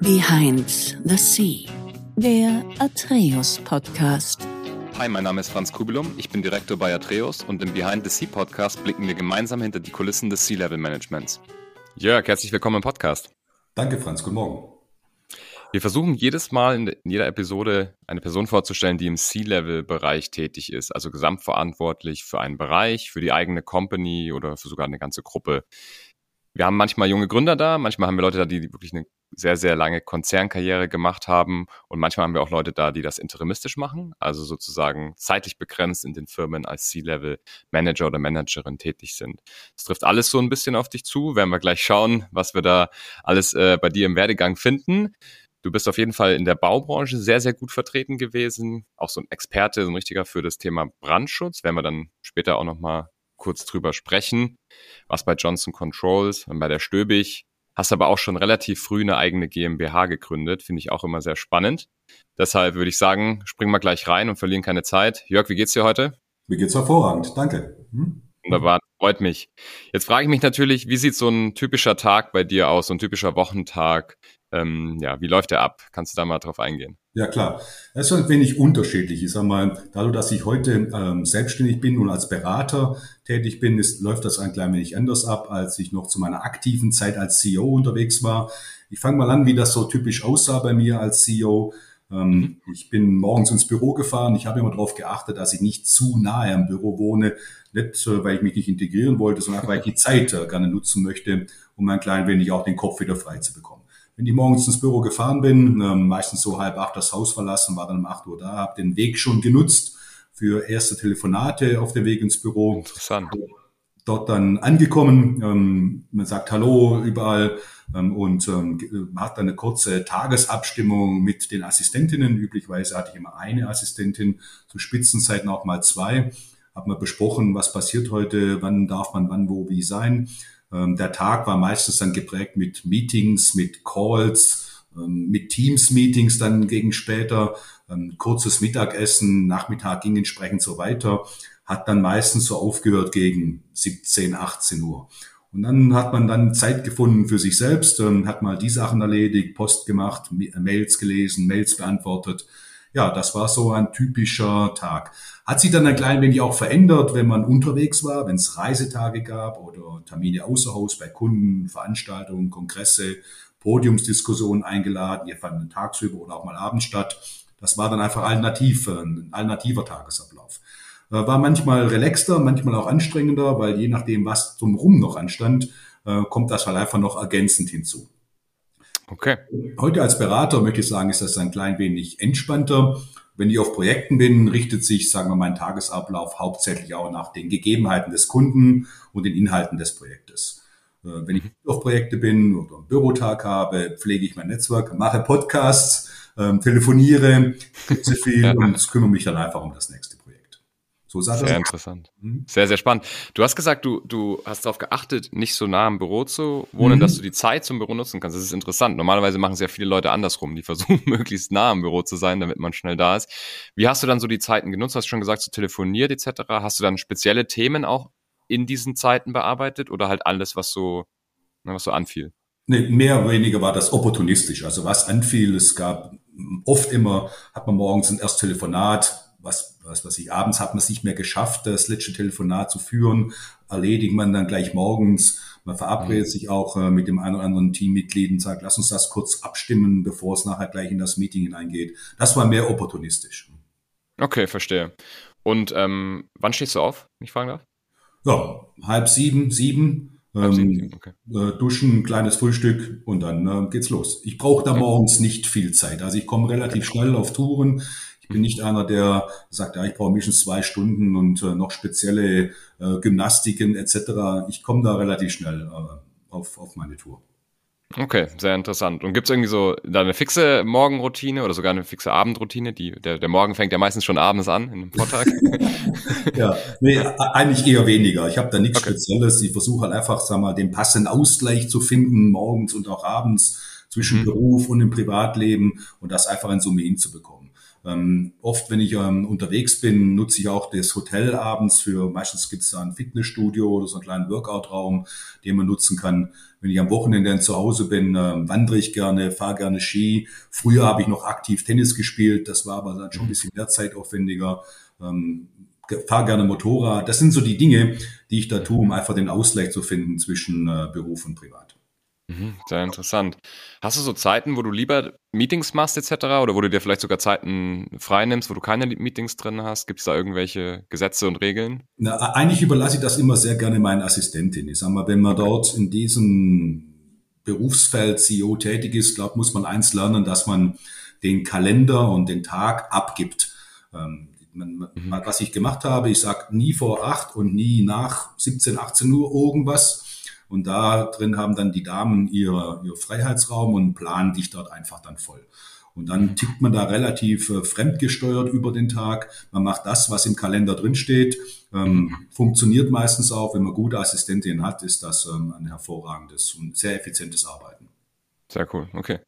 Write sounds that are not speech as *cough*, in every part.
Behind the Sea, der Atreus Podcast. Hi, mein Name ist Franz Kubilum, ich bin Direktor bei Atreus und im Behind the Sea Podcast blicken wir gemeinsam hinter die Kulissen des Sea-Level Managements. Jörg, herzlich willkommen im Podcast. Danke, Franz, guten Morgen. Wir versuchen jedes Mal in jeder Episode eine Person vorzustellen, die im C-Level-Bereich tätig ist, also gesamtverantwortlich für einen Bereich, für die eigene Company oder für sogar eine ganze Gruppe. Wir haben manchmal junge Gründer da, manchmal haben wir Leute da, die wirklich eine sehr, sehr lange Konzernkarriere gemacht haben und manchmal haben wir auch Leute da, die das interimistisch machen, also sozusagen zeitlich begrenzt in den Firmen als C-Level-Manager oder Managerin tätig sind. Das trifft alles so ein bisschen auf dich zu, werden wir gleich schauen, was wir da alles äh, bei dir im Werdegang finden. Du bist auf jeden Fall in der Baubranche sehr, sehr gut vertreten gewesen. Auch so ein Experte, so ein richtiger für das Thema Brandschutz. Werden wir dann später auch nochmal kurz drüber sprechen. Was bei Johnson Controls und bei der Stöbig. Hast aber auch schon relativ früh eine eigene GmbH gegründet. Finde ich auch immer sehr spannend. Deshalb würde ich sagen, springen wir gleich rein und verlieren keine Zeit. Jörg, wie geht's dir heute? Mir geht's hervorragend. Danke. Hm? Wunderbar, freut mich. Jetzt frage ich mich natürlich, wie sieht so ein typischer Tag bei dir aus, so ein typischer Wochentag? Ähm, ja, wie läuft der ab? Kannst du da mal drauf eingehen? Ja, klar. Es ist ein wenig unterschiedlich. Ich sag mal, dadurch, dass ich heute ähm, selbstständig bin und als Berater tätig bin, ist, läuft das ein klein wenig anders ab, als ich noch zu meiner aktiven Zeit als CEO unterwegs war. Ich fange mal an, wie das so typisch aussah bei mir als CEO. Ähm, mhm. Ich bin morgens ins Büro gefahren. Ich habe immer darauf geachtet, dass ich nicht zu nahe am Büro wohne. Nicht, äh, weil ich mich nicht integrieren wollte, sondern weil ich die Zeit äh, gerne nutzen möchte, um ein klein wenig auch den Kopf wieder frei zu bekommen. Wenn ich morgens ins Büro gefahren bin, ähm, meistens so halb acht das Haus verlassen, war dann um acht Uhr da, habe den Weg schon genutzt für erste Telefonate auf dem Weg ins Büro. Interessant. Dort dann angekommen, ähm, man sagt Hallo überall ähm, und ähm, hat dann eine kurze Tagesabstimmung mit den Assistentinnen. Üblicherweise hatte ich immer eine Assistentin, zu Spitzenzeiten auch mal zwei. Hat man besprochen, was passiert heute, wann darf man wann, wo, wie sein. Ähm, der Tag war meistens dann geprägt mit Meetings, mit Calls, ähm, mit Teams-Meetings dann gegen später, ähm, kurzes Mittagessen, Nachmittag ging entsprechend so weiter, hat dann meistens so aufgehört gegen 17, 18 Uhr. Und dann hat man dann Zeit gefunden für sich selbst, hat mal die Sachen erledigt, Post gemacht, Mails gelesen, Mails beantwortet, ja, das war so ein typischer Tag. Hat sich dann ein klein wenig auch verändert, wenn man unterwegs war, wenn es Reisetage gab oder Termine außer Haus bei Kunden, Veranstaltungen, Kongresse, Podiumsdiskussionen eingeladen. Die fanden tagsüber oder auch mal abends statt. Das war dann einfach alternativ, ein alternativer Tagesablauf. Äh, war manchmal relaxter, manchmal auch anstrengender, weil je nachdem, was drumherum noch anstand, äh, kommt das halt einfach noch ergänzend hinzu. Okay. Heute als Berater möchte ich sagen, ist das ein klein wenig entspannter. Wenn ich auf Projekten bin, richtet sich, sagen wir, mein Tagesablauf hauptsächlich auch nach den Gegebenheiten des Kunden und den Inhalten des Projektes. Äh, wenn ich auf Projekte bin oder einen Bürotag habe, pflege ich mein Netzwerk, mache Podcasts, ähm, telefoniere, sehr viel ja. und kümmere mich dann einfach um das nächste Projekt. So sah sehr das interessant. Mhm. Sehr, sehr spannend. Du hast gesagt, du, du hast darauf geachtet, nicht so nah am Büro zu wohnen, mhm. dass du die Zeit zum Büro nutzen kannst. Das ist interessant. Normalerweise machen es ja viele Leute andersrum. Die *laughs* versuchen, möglichst nah am Büro zu sein, damit man schnell da ist. Wie hast du dann so die Zeiten genutzt? Hast du schon gesagt, so telefoniert etc. Hast du dann spezielle Themen auch in diesen Zeiten bearbeitet oder halt alles, was so, ne, was so anfiel? Nee, mehr oder weniger war das opportunistisch. Also was anfiel, es gab oft immer, hat man morgens ein erstes Telefonat, was, was was ich, abends hat man es nicht mehr geschafft, das letzte Telefonat zu führen, erledigt man dann gleich morgens. Man verabredet mhm. sich auch äh, mit dem einen oder anderen Teammitglied und sagt, lass uns das kurz abstimmen, bevor es nachher gleich in das Meeting hineingeht. Das war mehr opportunistisch. Okay, verstehe. Und ähm, wann stehst du auf, wenn ich fragen darf? Ja, halb sieben, sieben. Ähm, okay. äh, duschen, kleines Frühstück und dann äh, geht's los. Ich brauche da morgens nicht viel Zeit. Also ich komme relativ schnell auf Touren. Ich bin nicht einer, der sagt, ja, ich brauche mindestens zwei Stunden und äh, noch spezielle äh, Gymnastiken etc. Ich komme da relativ schnell äh, auf, auf meine Tour. Okay, sehr interessant. Und gibt es irgendwie so da eine fixe Morgenroutine oder sogar eine fixe Abendroutine? Die, der, der Morgen fängt ja meistens schon abends an, in einem Vortag. *laughs* ja, nee, eigentlich eher weniger. Ich habe da nichts okay. Spezielles. Ich versuche halt einfach, sag mal, den passenden Ausgleich zu finden, morgens und auch abends zwischen mhm. Beruf und dem Privatleben und das einfach in Summe hinzubekommen. Ähm, oft, wenn ich ähm, unterwegs bin, nutze ich auch das Hotel abends für, meistens gibt es da ein Fitnessstudio oder so einen kleinen Workout-Raum, den man nutzen kann. Wenn ich am Wochenende zu Hause bin, äh, wandere ich gerne, fahre gerne Ski. Früher habe ich noch aktiv Tennis gespielt, das war aber dann schon ein bisschen mehr zeitaufwendiger. Ähm, fahre gerne Motorrad. Das sind so die Dinge, die ich da tue, um einfach den Ausgleich zu finden zwischen äh, Beruf und Privat. Mhm, sehr interessant. Hast du so Zeiten, wo du lieber Meetings machst etc. oder wo du dir vielleicht sogar Zeiten frei nimmst, wo du keine Meetings drin hast? Gibt es da irgendwelche Gesetze und Regeln? Na, eigentlich überlasse ich das immer sehr gerne meinen Assistentin. Ich sag mal, wenn man okay. dort in diesem Berufsfeld CEO tätig ist, glaube muss man eins lernen, dass man den Kalender und den Tag abgibt. Ähm, man, mhm. Was ich gemacht habe, ich sage nie vor acht und nie nach 17, 18 Uhr irgendwas und da drin haben dann die Damen ihr, ihr Freiheitsraum und planen dich dort einfach dann voll. Und dann tickt man da relativ äh, fremdgesteuert über den Tag. Man macht das, was im Kalender drin steht. Ähm, funktioniert meistens auch. Wenn man gute Assistentinnen hat, ist das ähm, ein hervorragendes und sehr effizientes Arbeiten. Sehr cool, okay.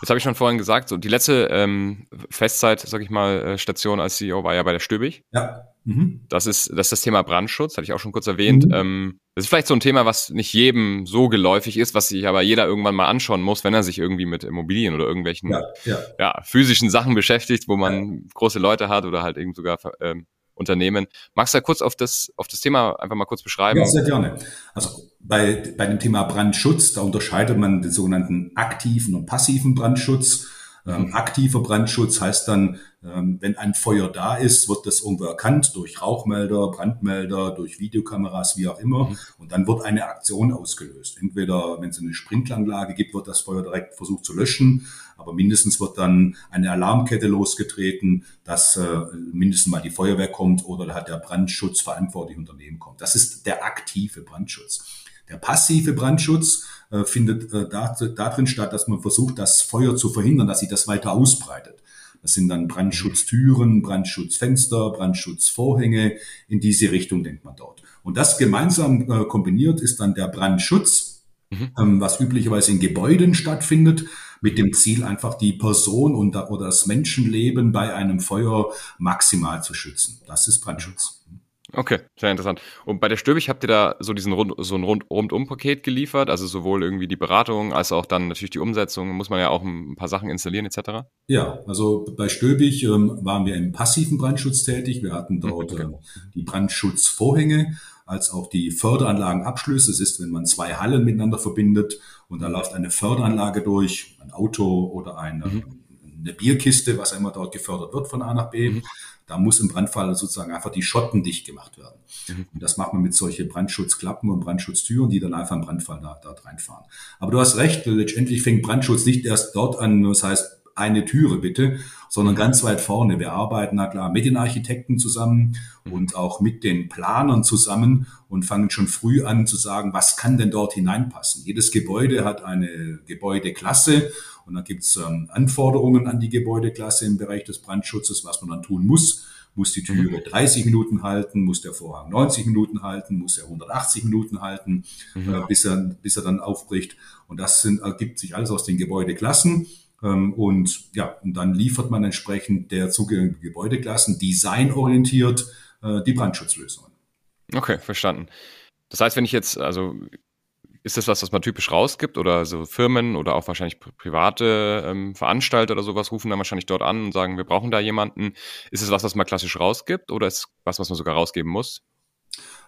Jetzt habe ich schon vorhin gesagt, so die letzte ähm, Festzeit, sag ich mal, äh, Station als CEO war ja bei der Stöbig. Ja. Mhm. Das ist das ist das Thema Brandschutz, hatte ich auch schon kurz erwähnt. Mhm. Ähm, das ist vielleicht so ein Thema, was nicht jedem so geläufig ist, was sich aber jeder irgendwann mal anschauen muss, wenn er sich irgendwie mit Immobilien oder irgendwelchen ja, ja. ja physischen Sachen beschäftigt, wo man ja. große Leute hat oder halt eben sogar ähm, Unternehmen. Magst du da kurz auf das, auf das Thema einfach mal kurz beschreiben? Ja, sehr gerne. Also bei, bei dem Thema Brandschutz, da unterscheidet man den sogenannten aktiven und passiven Brandschutz. Ähm, aktiver Brandschutz heißt dann, ähm, wenn ein Feuer da ist, wird das irgendwo erkannt durch Rauchmelder, Brandmelder, durch Videokameras, wie auch immer. Mhm. Und dann wird eine Aktion ausgelöst. Entweder, wenn es eine Sprinklanlage gibt, wird das Feuer direkt versucht zu löschen. Aber mindestens wird dann eine Alarmkette losgetreten, dass äh, mindestens mal die Feuerwehr kommt oder hat der Brandschutz verantwortliche Unternehmen kommt. Das ist der aktive Brandschutz. Der passive Brandschutz äh, findet äh, da, darin statt, dass man versucht, das Feuer zu verhindern, dass sich das weiter ausbreitet. Das sind dann Brandschutztüren, Brandschutzfenster, Brandschutzvorhänge. In diese Richtung denkt man dort. Und das gemeinsam äh, kombiniert ist dann der Brandschutz, mhm. ähm, was üblicherweise in Gebäuden stattfindet, mit dem Ziel einfach die Person und, oder das Menschenleben bei einem Feuer maximal zu schützen. Das ist Brandschutz. Okay, sehr interessant. Und bei der Stöbig habt ihr da so diesen Rund, so ein Rund, Rundum-Paket geliefert, also sowohl irgendwie die Beratung als auch dann natürlich die Umsetzung. Muss man ja auch ein paar Sachen installieren etc. Ja, also bei Stöbig ähm, waren wir im passiven Brandschutz tätig. Wir hatten dort okay. äh, die Brandschutzvorhänge als auch die Förderanlagenabschlüsse. Es ist, wenn man zwei Hallen miteinander verbindet und da läuft eine Förderanlage durch, ein Auto oder eine, mhm. eine Bierkiste, was immer dort gefördert wird von A nach B. Mhm. Da muss im Brandfall sozusagen einfach die Schotten dicht gemacht werden. Mhm. Und das macht man mit solche Brandschutzklappen und Brandschutztüren, die dann einfach im Brandfall da, dort reinfahren. Aber du hast recht, letztendlich fängt Brandschutz nicht erst dort an, das heißt, eine Türe bitte, sondern mhm. ganz weit vorne. Wir arbeiten, na klar, mit den Architekten zusammen mhm. und auch mit den Planern zusammen und fangen schon früh an zu sagen, was kann denn dort hineinpassen. Jedes Gebäude hat eine Gebäudeklasse und da gibt's ähm, Anforderungen an die Gebäudeklasse im Bereich des Brandschutzes, was man dann tun muss. Muss die Türe 30 mhm. Minuten halten, muss der Vorhang 90 Minuten halten, muss er 180 Minuten halten, mhm. äh, bis, er, bis er dann aufbricht. Und das sind, ergibt sich alles aus den Gebäudeklassen. Ähm, und ja, und dann liefert man entsprechend der zugehörigen Gebäudeklassen designorientiert äh, die Brandschutzlösungen. Okay, verstanden. Das heißt, wenn ich jetzt, also ist das was, was man typisch rausgibt oder so Firmen oder auch wahrscheinlich private ähm, Veranstalter oder sowas rufen dann wahrscheinlich dort an und sagen, wir brauchen da jemanden. Ist es was, was man klassisch rausgibt oder ist es was, was man sogar rausgeben muss?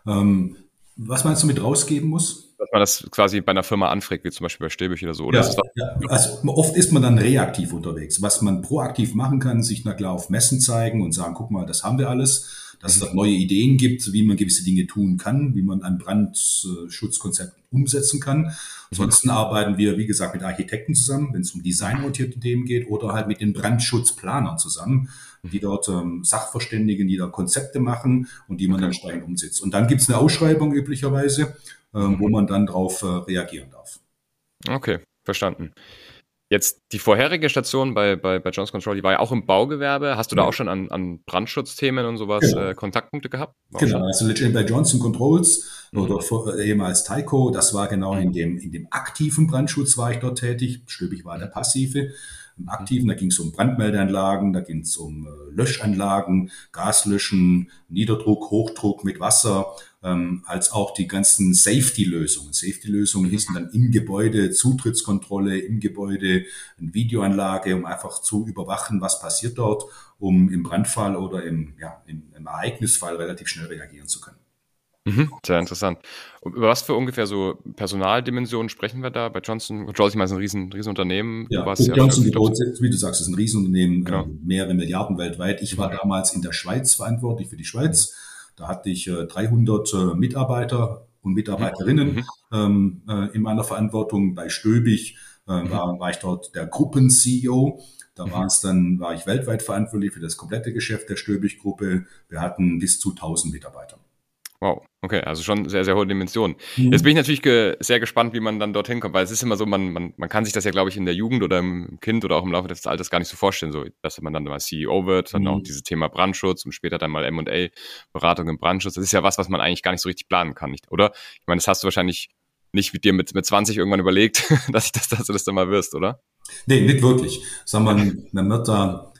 Ähm, was meinst du mit rausgeben muss? Dass man das quasi bei einer Firma anfragt, wie zum Beispiel bei Stäbich oder so. Oder ja, ja. Also oft ist man dann reaktiv unterwegs. Was man proaktiv machen kann, sich na klar auf Messen zeigen und sagen, guck mal, das haben wir alles dass es auch neue Ideen gibt, wie man gewisse Dinge tun kann, wie man ein Brandschutzkonzept umsetzen kann. Ansonsten arbeiten wir, wie gesagt, mit Architekten zusammen, wenn es um designmontierte Themen geht, oder halt mit den Brandschutzplanern zusammen, die dort ähm, Sachverständigen, die da Konzepte machen und die man dann entsprechend umsetzt. Und dann gibt es eine Ausschreibung üblicherweise, ähm, wo man dann darauf äh, reagieren darf. Okay, verstanden. Jetzt die vorherige Station bei, bei, bei John's Control, die war ja auch im Baugewerbe. Hast du da auch schon an, an Brandschutzthemen und sowas genau. äh, Kontaktpunkte gehabt? War genau, also letztendlich bei Johnson Controls mhm. oder vor, äh, ehemals Tyco, das war genau in dem, in dem aktiven Brandschutz war ich dort tätig. Stöbig war der passive. Im aktiven, da ging es um Brandmeldeanlagen, da ging es um äh, Löschanlagen, Gaslöschen, Niederdruck, Hochdruck mit Wasser, ähm, als auch die ganzen Safety-Lösungen. Safety-Lösungen hießen dann im Gebäude Zutrittskontrolle, im Gebäude eine Videoanlage, um einfach zu überwachen, was passiert dort, um im Brandfall oder im, ja, im, im Ereignisfall relativ schnell reagieren zu können. Mhm, sehr interessant. Über was für ungefähr so Personaldimensionen sprechen wir da bei Johnson Controls? Ich meine, es ist ein riesen, riesen Unternehmen. Ja, ja Johnson Controls, wie du sagst, ist ein Riesenunternehmen, genau. äh, mehrere Milliarden weltweit. Ich war damals in der Schweiz verantwortlich für die Schweiz. Da hatte ich äh, 300 äh, Mitarbeiter und Mitarbeiterinnen mhm. ähm, äh, in meiner Verantwortung. Bei Stöbig äh, mhm. war, war ich dort der Gruppen-CEO. Da mhm. war es dann, war ich weltweit verantwortlich für das komplette Geschäft der Stöbig-Gruppe. Wir hatten bis zu 1000 Mitarbeiter. Wow, okay, also schon sehr, sehr hohe Dimensionen. Mhm. Jetzt bin ich natürlich ge sehr gespannt, wie man dann dorthin kommt, weil es ist immer so, man, man, man kann sich das ja, glaube ich, in der Jugend oder im Kind oder auch im Laufe des Alters gar nicht so vorstellen, so, dass man dann mal CEO wird, dann mhm. auch dieses Thema Brandschutz und später dann mal M&A-Beratung im Brandschutz. Das ist ja was, was man eigentlich gar nicht so richtig planen kann, nicht, oder? Ich meine, das hast du wahrscheinlich nicht mit dir mit, mit 20 irgendwann überlegt, *laughs* dass, ich das, dass du das dann mal wirst, oder? Nee, nicht wirklich. Sagen wir, man wird da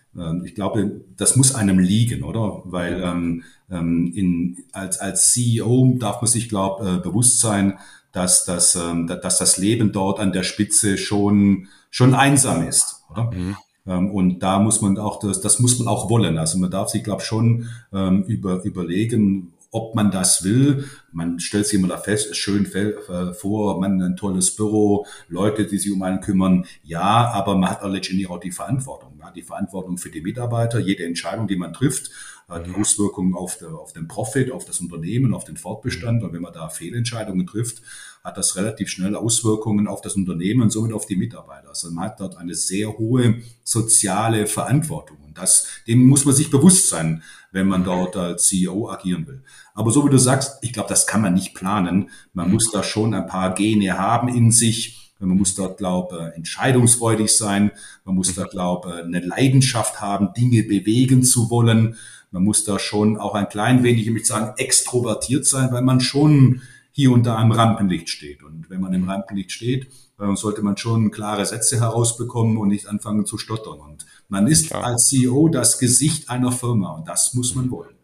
ich glaube, das muss einem liegen, oder? Weil ähm, ähm, in, als, als CEO darf man sich, glaube äh, bewusst sein, dass das, ähm, dass das Leben dort an der Spitze schon, schon einsam ist, oder? Mhm. Ähm, und da muss man auch, das, das muss man auch wollen. Also man darf sich, glaube schon ähm, über, überlegen, ob man das will. Man stellt sich immer da fest, schön äh, vor, man ein tolles Büro, Leute, die sich um einen kümmern. Ja, aber man hat letztendlich auch die Verantwortung. Man hat die Verantwortung für die Mitarbeiter. Jede Entscheidung, die man trifft, die Auswirkungen auf, der, auf den Profit, auf das Unternehmen, auf den Fortbestand. Und wenn man da Fehlentscheidungen trifft, hat das relativ schnell Auswirkungen auf das Unternehmen und somit auf die Mitarbeiter. Also man hat dort eine sehr hohe soziale Verantwortung. Und das, dem muss man sich bewusst sein wenn man dort als CEO agieren will. Aber so wie du sagst, ich glaube, das kann man nicht planen. Man mhm. muss da schon ein paar Gene haben in sich. Man muss dort, glaube entscheidungsfreudig sein. Man muss da, glaube eine Leidenschaft haben, Dinge bewegen zu wollen. Man muss da schon auch ein klein wenig, ich möchte sagen, extrovertiert sein, weil man schon hier und da im Rampenlicht steht. Und wenn man im Rampenlicht steht, sollte man schon klare Sätze herausbekommen und nicht anfangen zu stottern. Und man ist Klar. als CEO das Gesicht einer Firma und das muss man wollen.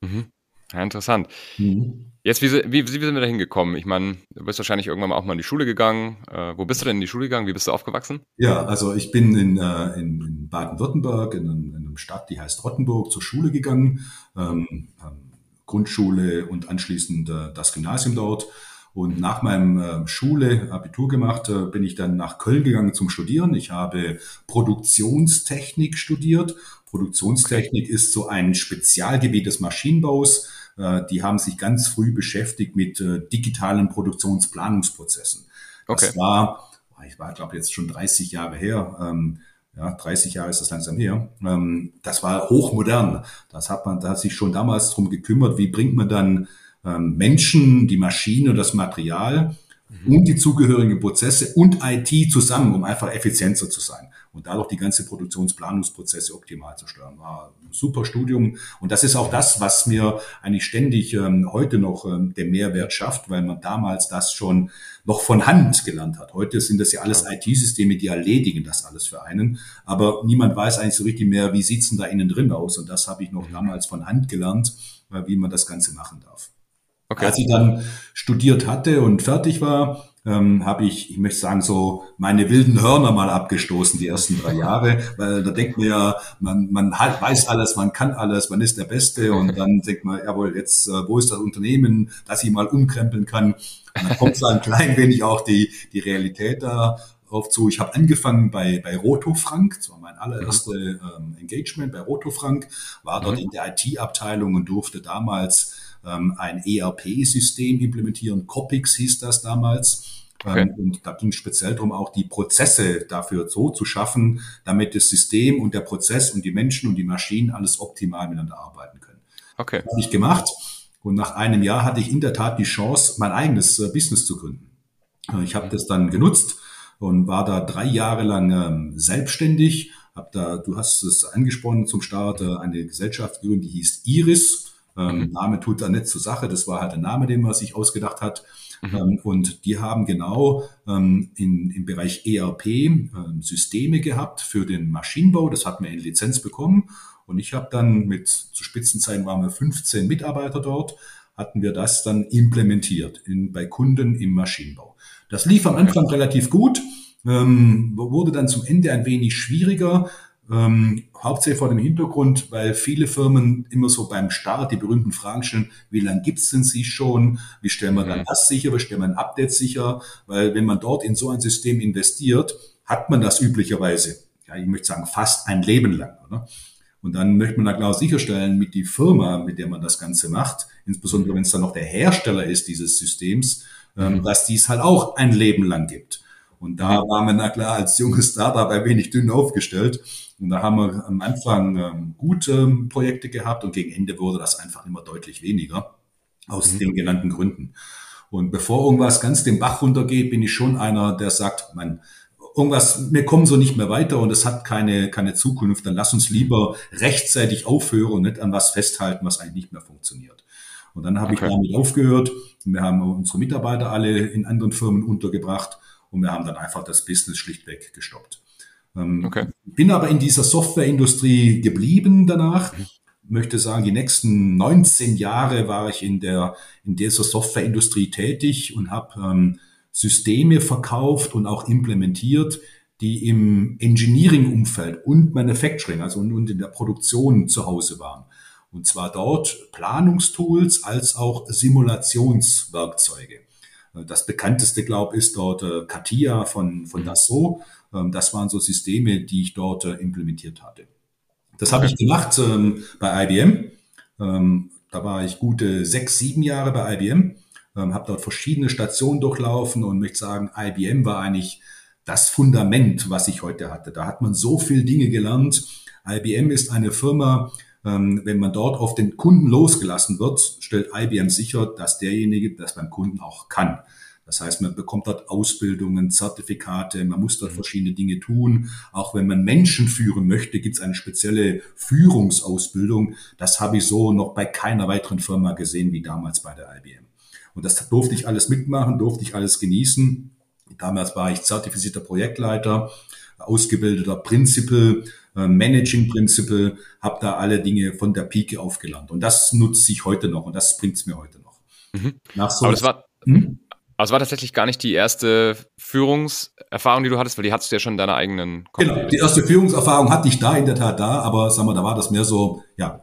Mhm. Ja, interessant. Mhm. Jetzt, wie, wie, wie, sind wir da hingekommen? Ich meine, du bist wahrscheinlich irgendwann mal auch mal in die Schule gegangen. Äh, wo bist du denn in die Schule gegangen? Wie bist du aufgewachsen? Ja, also ich bin in, äh, in, in Baden-Württemberg, in, in, einer Stadt, die heißt Rottenburg, zur Schule gegangen. Ähm, ähm, Grundschule und anschließend äh, das Gymnasium dort. Und nach meinem äh, Schule, Abitur gemacht, äh, bin ich dann nach Köln gegangen zum Studieren. Ich habe Produktionstechnik studiert. Produktionstechnik ist so ein Spezialgebiet des Maschinenbaus. Äh, die haben sich ganz früh beschäftigt mit äh, digitalen Produktionsplanungsprozessen. Okay. Das war, ich war, glaube jetzt schon 30 Jahre her. Ähm, ja, 30 Jahre ist das langsam her. Ähm, das war hochmodern. Das hat man, da hat sich schon damals drum gekümmert, wie bringt man dann ähm, Menschen, die Maschine, das Material mhm. und die zugehörigen Prozesse und IT zusammen, um einfach effizienter zu sein und dadurch die ganze Produktionsplanungsprozesse optimal zu steuern. War ein super Studium und das ist auch das, was mir eigentlich ständig ähm, heute noch ähm, den Mehrwert schafft, weil man damals das schon noch von Hand gelernt hat. Heute sind das ja alles IT-Systeme, die erledigen das alles für einen, aber niemand weiß eigentlich so richtig mehr, wie sieht's denn da innen drin aus und das habe ich noch mhm. damals von Hand gelernt, äh, wie man das Ganze machen darf. Okay. Als ich dann studiert hatte und fertig war, ähm, habe ich, ich möchte sagen, so meine wilden Hörner mal abgestoßen, die ersten drei Jahre, *laughs* weil da denkt man ja, man, man halt weiß alles, man kann alles, man ist der Beste und dann denkt man, jawohl, jetzt, äh, wo ist das Unternehmen, dass ich mal umkrempeln kann? Und dann kommt so ein klein wenig auch die, die Realität da auf zu. Ich habe angefangen bei, bei Roto Frank, das war mein allererste mhm. ähm, Engagement bei Roto Frank, war dort mhm. in der IT-Abteilung und durfte damals ähm, ein ERP-System implementieren. Copix hieß das damals. Okay. Ähm, und da ging es speziell darum, auch die Prozesse dafür so zu schaffen, damit das System und der Prozess und die Menschen und die Maschinen alles optimal miteinander arbeiten können. Okay. Das habe ich gemacht. Und nach einem Jahr hatte ich in der Tat die Chance, mein eigenes äh, Business zu gründen. Äh, ich habe das dann genutzt und war da drei Jahre lang ähm, selbstständig. Hab da, du hast es angesprochen zum Start, äh, eine Gesellschaft gegründet, die hieß Iris. Ähm, mhm. Name tut da nicht zur Sache, das war halt der Name, den man sich ausgedacht hat. Mhm. Ähm, und die haben genau ähm, in, im Bereich ERP ähm, Systeme gehabt für den Maschinenbau. Das hat mir in Lizenz bekommen. Und ich habe dann mit, zu Spitzenzeiten waren wir 15 Mitarbeiter dort, hatten wir das dann implementiert in, bei Kunden im Maschinenbau. Das lief am Anfang relativ gut, ähm, wurde dann zum Ende ein wenig schwieriger, ähm, hauptsächlich vor dem Hintergrund, weil viele Firmen immer so beim Start die berühmten Fragen stellen, wie lange gibt's denn sie schon? Wie stellen wir dann mhm. das sicher? Wie stellen wir ein Update sicher? Weil wenn man dort in so ein System investiert, hat man das üblicherweise, ja, ich möchte sagen, fast ein Leben lang. Oder? Und dann möchte man da klar sicherstellen, mit die Firma, mit der man das Ganze macht, insbesondere wenn es dann noch der Hersteller ist dieses Systems, ähm, mhm. dass dies halt auch ein Leben lang gibt. Und da waren wir na klar als junges Startup ein wenig dünn aufgestellt. Und da haben wir am Anfang ähm, gute Projekte gehabt und gegen Ende wurde das einfach immer deutlich weniger aus mhm. den genannten Gründen. Und bevor irgendwas ganz den Bach runtergeht, bin ich schon einer, der sagt, man, irgendwas, wir kommen so nicht mehr weiter und es hat keine, keine Zukunft, dann lass uns lieber rechtzeitig aufhören und nicht an was festhalten, was eigentlich nicht mehr funktioniert. Und dann habe okay. ich damit aufgehört. Wir haben unsere Mitarbeiter alle in anderen Firmen untergebracht und wir haben dann einfach das Business schlichtweg gestoppt. Ähm, okay. Bin aber in dieser Softwareindustrie geblieben danach. Mhm. Möchte sagen, die nächsten 19 Jahre war ich in der in dieser Softwareindustrie tätig und habe ähm, Systeme verkauft und auch implementiert, die im Engineering-Umfeld und Manufacturing, also und in der Produktion zu Hause waren. Und zwar dort Planungstools als auch Simulationswerkzeuge. Das bekannteste, glaube ich, ist dort äh, Katia von, von mhm. Dassault. Ähm, das waren so Systeme, die ich dort äh, implementiert hatte. Das habe ich gemacht ähm, bei IBM. Ähm, da war ich gute sechs, sieben Jahre bei IBM, ähm, habe dort verschiedene Stationen durchlaufen und möchte sagen, IBM war eigentlich das Fundament, was ich heute hatte. Da hat man so viel Dinge gelernt. IBM ist eine Firma, wenn man dort auf den Kunden losgelassen wird, stellt IBM sicher, dass derjenige das beim Kunden auch kann. Das heißt, man bekommt dort Ausbildungen, Zertifikate, man muss dort mhm. verschiedene Dinge tun. Auch wenn man Menschen führen möchte, gibt es eine spezielle Führungsausbildung. Das habe ich so noch bei keiner weiteren Firma gesehen wie damals bei der IBM. Und das durfte ich alles mitmachen, durfte ich alles genießen. Damals war ich zertifizierter Projektleiter, ausgebildeter Principal, äh, Managing Principal, habe da alle Dinge von der Pike aufgelernt. Und das nutze ich heute noch und das bringt es mir heute noch. Mhm. Nach so Aber das war, hm? Also war tatsächlich gar nicht die erste Führungserfahrung, die du hattest, weil die hattest du ja schon in deiner eigenen Company. Genau, die erste Führungserfahrung hatte ich da in der Tat da, aber sag mal, da war das mehr so, ja,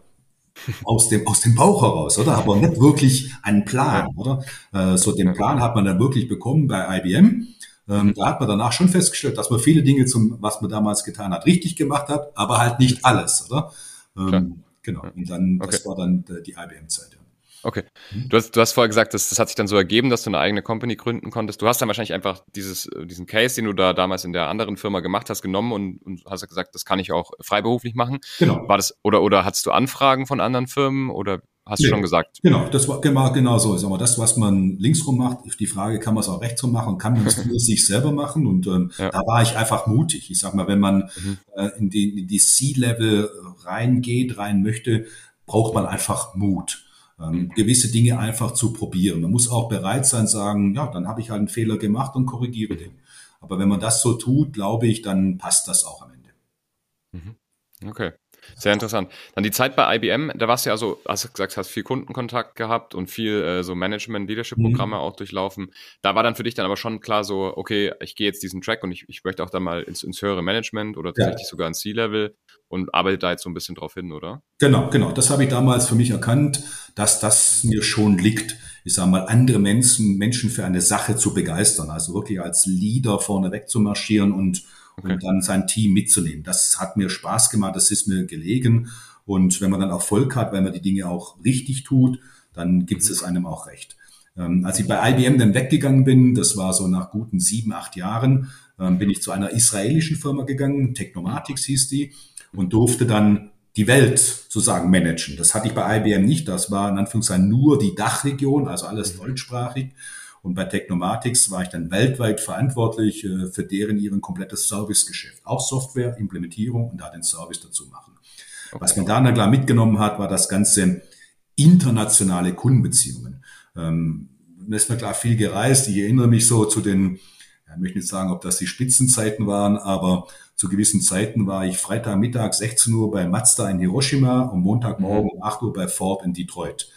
aus dem, aus dem Bauch heraus, oder? Aber nicht wirklich einen Plan, oder? Äh, so den Plan hat man dann wirklich bekommen bei IBM. Ähm, da hat man danach schon festgestellt, dass man viele Dinge zum, was man damals getan hat, richtig gemacht hat, aber halt nicht alles, oder? Ähm, genau. Und dann, okay. das war dann äh, die IBM-Zeit. Okay. Mhm. Du hast, du hast vorher gesagt, das, das hat sich dann so ergeben, dass du eine eigene Company gründen konntest. Du hast dann wahrscheinlich einfach dieses, äh, diesen Case, den du da damals in der anderen Firma gemacht hast, genommen und, und hast gesagt, das kann ich auch freiberuflich machen. Genau. War das, oder, oder hattest du Anfragen von anderen Firmen oder hast du schon gesagt? Genau, das war genau, genau so. Sag mal, das, was man linksrum macht, die Frage, kann man es auch rechtsrum machen, kann man es *laughs* sich selber machen? Und ähm, ja. da war ich einfach mutig. Ich sag mal, wenn man mhm. äh, in die, in die C-Level reingeht, rein möchte, braucht man einfach Mut ähm, gewisse Dinge einfach zu probieren. Man muss auch bereit sein, sagen, ja, dann habe ich halt einen Fehler gemacht und korrigiere den. Aber wenn man das so tut, glaube ich, dann passt das auch am Ende. Mhm. Okay. Sehr interessant. Dann die Zeit bei IBM, da warst du ja so, hast du gesagt, hast viel Kundenkontakt gehabt und viel äh, so Management-Leadership-Programme mhm. auch durchlaufen. Da war dann für dich dann aber schon klar so, okay, ich gehe jetzt diesen Track und ich, ich möchte auch dann mal ins, ins höhere Management oder tatsächlich ja. sogar ins C-Level und arbeite da jetzt so ein bisschen drauf hin, oder? Genau, genau. Das habe ich damals für mich erkannt, dass das mir schon liegt. Ich sage mal, andere Menschen, Menschen für eine Sache zu begeistern, also wirklich als Leader vorne weg zu marschieren und okay. und dann sein Team mitzunehmen. Das hat mir Spaß gemacht, das ist mir gelegen. Und wenn man dann Erfolg hat, weil man die Dinge auch richtig tut, dann gibt es mhm. einem auch recht. Ähm, als ich bei IBM dann weggegangen bin, das war so nach guten sieben, acht Jahren, ähm, bin ich zu einer israelischen Firma gegangen, Technomatics hieß die, und durfte dann die Welt sozusagen managen. Das hatte ich bei IBM nicht. Das war in Anführungszeichen nur die Dachregion, also alles mhm. deutschsprachig. Und bei Technomatics war ich dann weltweit verantwortlich äh, für deren ihren komplettes Servicegeschäft. Auch Software, Implementierung und da den Service dazu machen. Okay. Was man da dann klar mitgenommen hat, war das ganze internationale Kundenbeziehungen. Ähm, da ist mir klar viel gereist. Ich erinnere mich so zu den, ich möchte nicht sagen, ob das die Spitzenzeiten waren, aber zu gewissen Zeiten war ich Freitagmittag 16 Uhr bei Mazda in Hiroshima und Montagmorgen um 8 Uhr bei Ford in Detroit.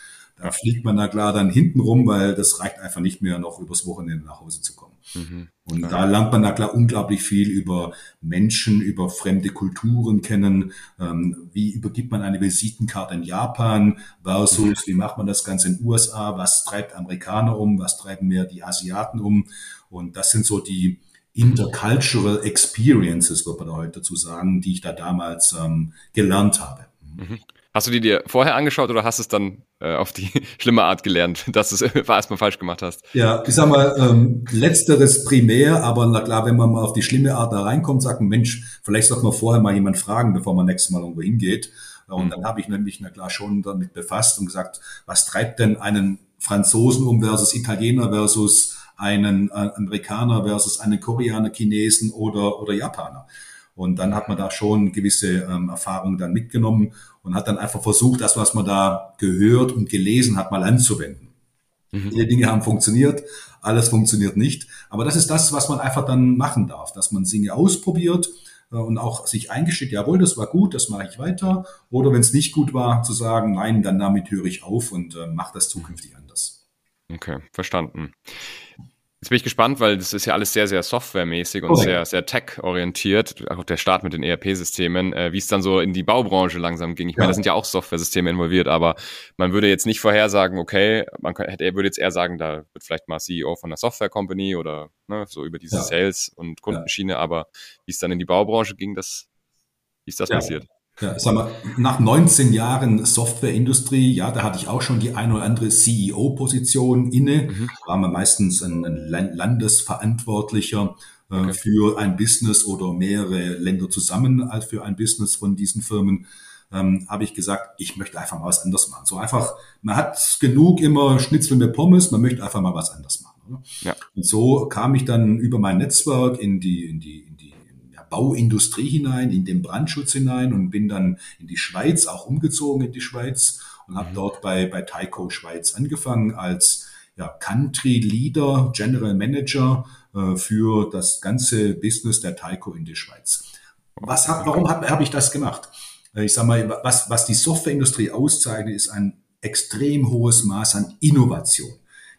Da fliegt man da klar dann hinten rum, weil das reicht einfach nicht mehr, noch übers Wochenende nach Hause zu kommen. Mhm, und da lernt man da klar unglaublich viel über Menschen, über fremde Kulturen kennen. Ähm, wie übergibt man eine Visitenkarte in Japan versus mhm. wie macht man das Ganze in den USA? Was treibt Amerikaner um? Was treiben mehr die Asiaten um? Und das sind so die intercultural experiences, wird man da heute dazu sagen, die ich da damals ähm, gelernt habe. Mhm. Hast du die dir vorher angeschaut oder hast du es dann äh, auf die *laughs* schlimme Art gelernt, *laughs* dass du es *laughs* erstmal falsch gemacht hast? Ja, ich sag mal, ähm, letzteres primär, aber na klar, wenn man mal auf die schlimme Art da reinkommt, sagt ein Mensch, vielleicht sollte man vorher mal jemand fragen, bevor man nächstes Mal irgendwo hingeht. Und mhm. dann habe ich nämlich, na klar, schon damit befasst und gesagt, was treibt denn einen Franzosen um versus Italiener versus einen äh, Amerikaner versus einen Koreaner, Chinesen oder, oder Japaner. Und dann hat man da schon gewisse ähm, Erfahrungen dann mitgenommen und hat dann einfach versucht, das, was man da gehört und gelesen hat, mal anzuwenden. Mhm. Viele Dinge haben funktioniert, alles funktioniert nicht. Aber das ist das, was man einfach dann machen darf, dass man Dinge ausprobiert äh, und auch sich eingesteht, jawohl, das war gut, das mache ich weiter. Oder wenn es nicht gut war, zu sagen, nein, dann damit höre ich auf und äh, mache das zukünftig anders. Okay, verstanden. Jetzt bin ich gespannt, weil das ist ja alles sehr, sehr softwaremäßig und okay. sehr, sehr tech-orientiert, auch der Start mit den ERP-Systemen, äh, wie es dann so in die Baubranche langsam ging. Ich ja. meine, da sind ja auch Software-Systeme involviert, aber man würde jetzt nicht vorhersagen, okay, man kann, er würde jetzt eher sagen, da wird vielleicht mal CEO von einer Software-Company oder ne, so über diese ja. Sales- und Kundenschiene, aber wie es dann in die Baubranche ging, das, wie ist das passiert? Ja, sag mal, nach 19 Jahren Softwareindustrie, ja, da hatte ich auch schon die eine oder andere CEO-Position inne. Mhm. War man meistens ein, ein Landesverantwortlicher äh, okay. für ein Business oder mehrere Länder zusammen als für ein Business von diesen Firmen. Ähm, habe ich gesagt, ich möchte einfach mal was anderes machen. So einfach, man hat genug immer Schnitzel mit Pommes, man möchte einfach mal was anderes machen. Ja. Und so kam ich dann über mein Netzwerk in die, in die Bauindustrie hinein, in den Brandschutz hinein und bin dann in die Schweiz, auch umgezogen in die Schweiz und habe mhm. dort bei, bei Tyco Schweiz angefangen als ja, Country Leader, General Manager äh, für das ganze Business der Tyco in der Schweiz. Was hab, warum habe hab ich das gemacht? Äh, ich sage mal, was, was die Softwareindustrie auszeichnet, ist ein extrem hohes Maß an Innovation.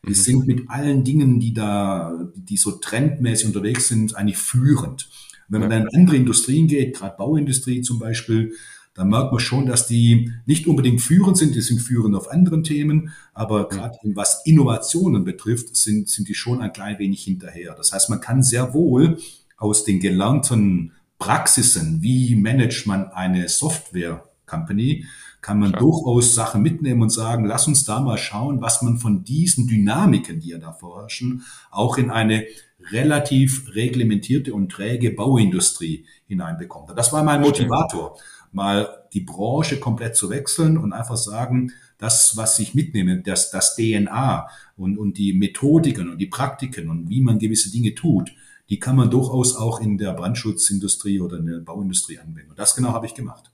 Wir mhm. sind mit allen Dingen, die da, die so trendmäßig unterwegs sind, eigentlich führend. Wenn man dann in andere Industrien geht, gerade Bauindustrie zum Beispiel, dann merkt man schon, dass die nicht unbedingt führend sind, die sind führend auf anderen Themen, aber gerade was Innovationen betrifft, sind, sind die schon ein klein wenig hinterher. Das heißt, man kann sehr wohl aus den gelernten Praxisen, wie managt man eine Software Company, kann man Klar. durchaus Sachen mitnehmen und sagen, lass uns da mal schauen, was man von diesen Dynamiken, die ja da vorherrschen, auch in eine relativ reglementierte und träge Bauindustrie hineinbekommt. Das war mein Motivator, mal die Branche komplett zu wechseln und einfach sagen, das, was ich mitnehme, das, das DNA und, und die Methodiken und die Praktiken und wie man gewisse Dinge tut, die kann man durchaus auch in der Brandschutzindustrie oder in der Bauindustrie anwenden. Und das genau habe ich gemacht.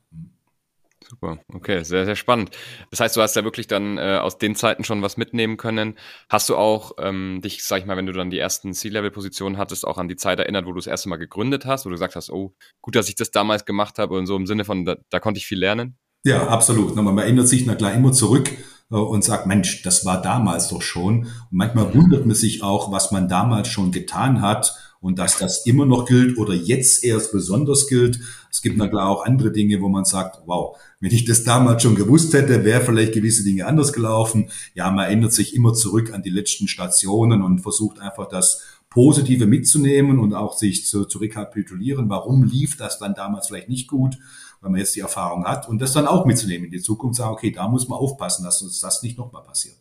Super, okay, sehr, sehr spannend. Das heißt, du hast ja wirklich dann äh, aus den Zeiten schon was mitnehmen können. Hast du auch ähm, dich, sag ich mal, wenn du dann die ersten C-Level-Positionen hattest, auch an die Zeit erinnert, wo du das erste Mal gegründet hast, wo du gesagt hast, oh, gut, dass ich das damals gemacht habe und so im Sinne von, da, da konnte ich viel lernen? Ja, absolut. Man erinnert sich na klar immer zurück äh, und sagt, Mensch, das war damals doch schon. Und manchmal wundert man sich auch, was man damals schon getan hat und dass das immer noch gilt oder jetzt erst besonders gilt. Es gibt na klar auch andere Dinge, wo man sagt, wow, wenn ich das damals schon gewusst hätte, wäre vielleicht gewisse Dinge anders gelaufen. Ja, man erinnert sich immer zurück an die letzten Stationen und versucht einfach das Positive mitzunehmen und auch sich zu, zu rekapitulieren, warum lief das dann damals vielleicht nicht gut, weil man jetzt die Erfahrung hat und das dann auch mitzunehmen in die Zukunft, sagen, okay, da muss man aufpassen, dass uns das nicht nochmal passiert.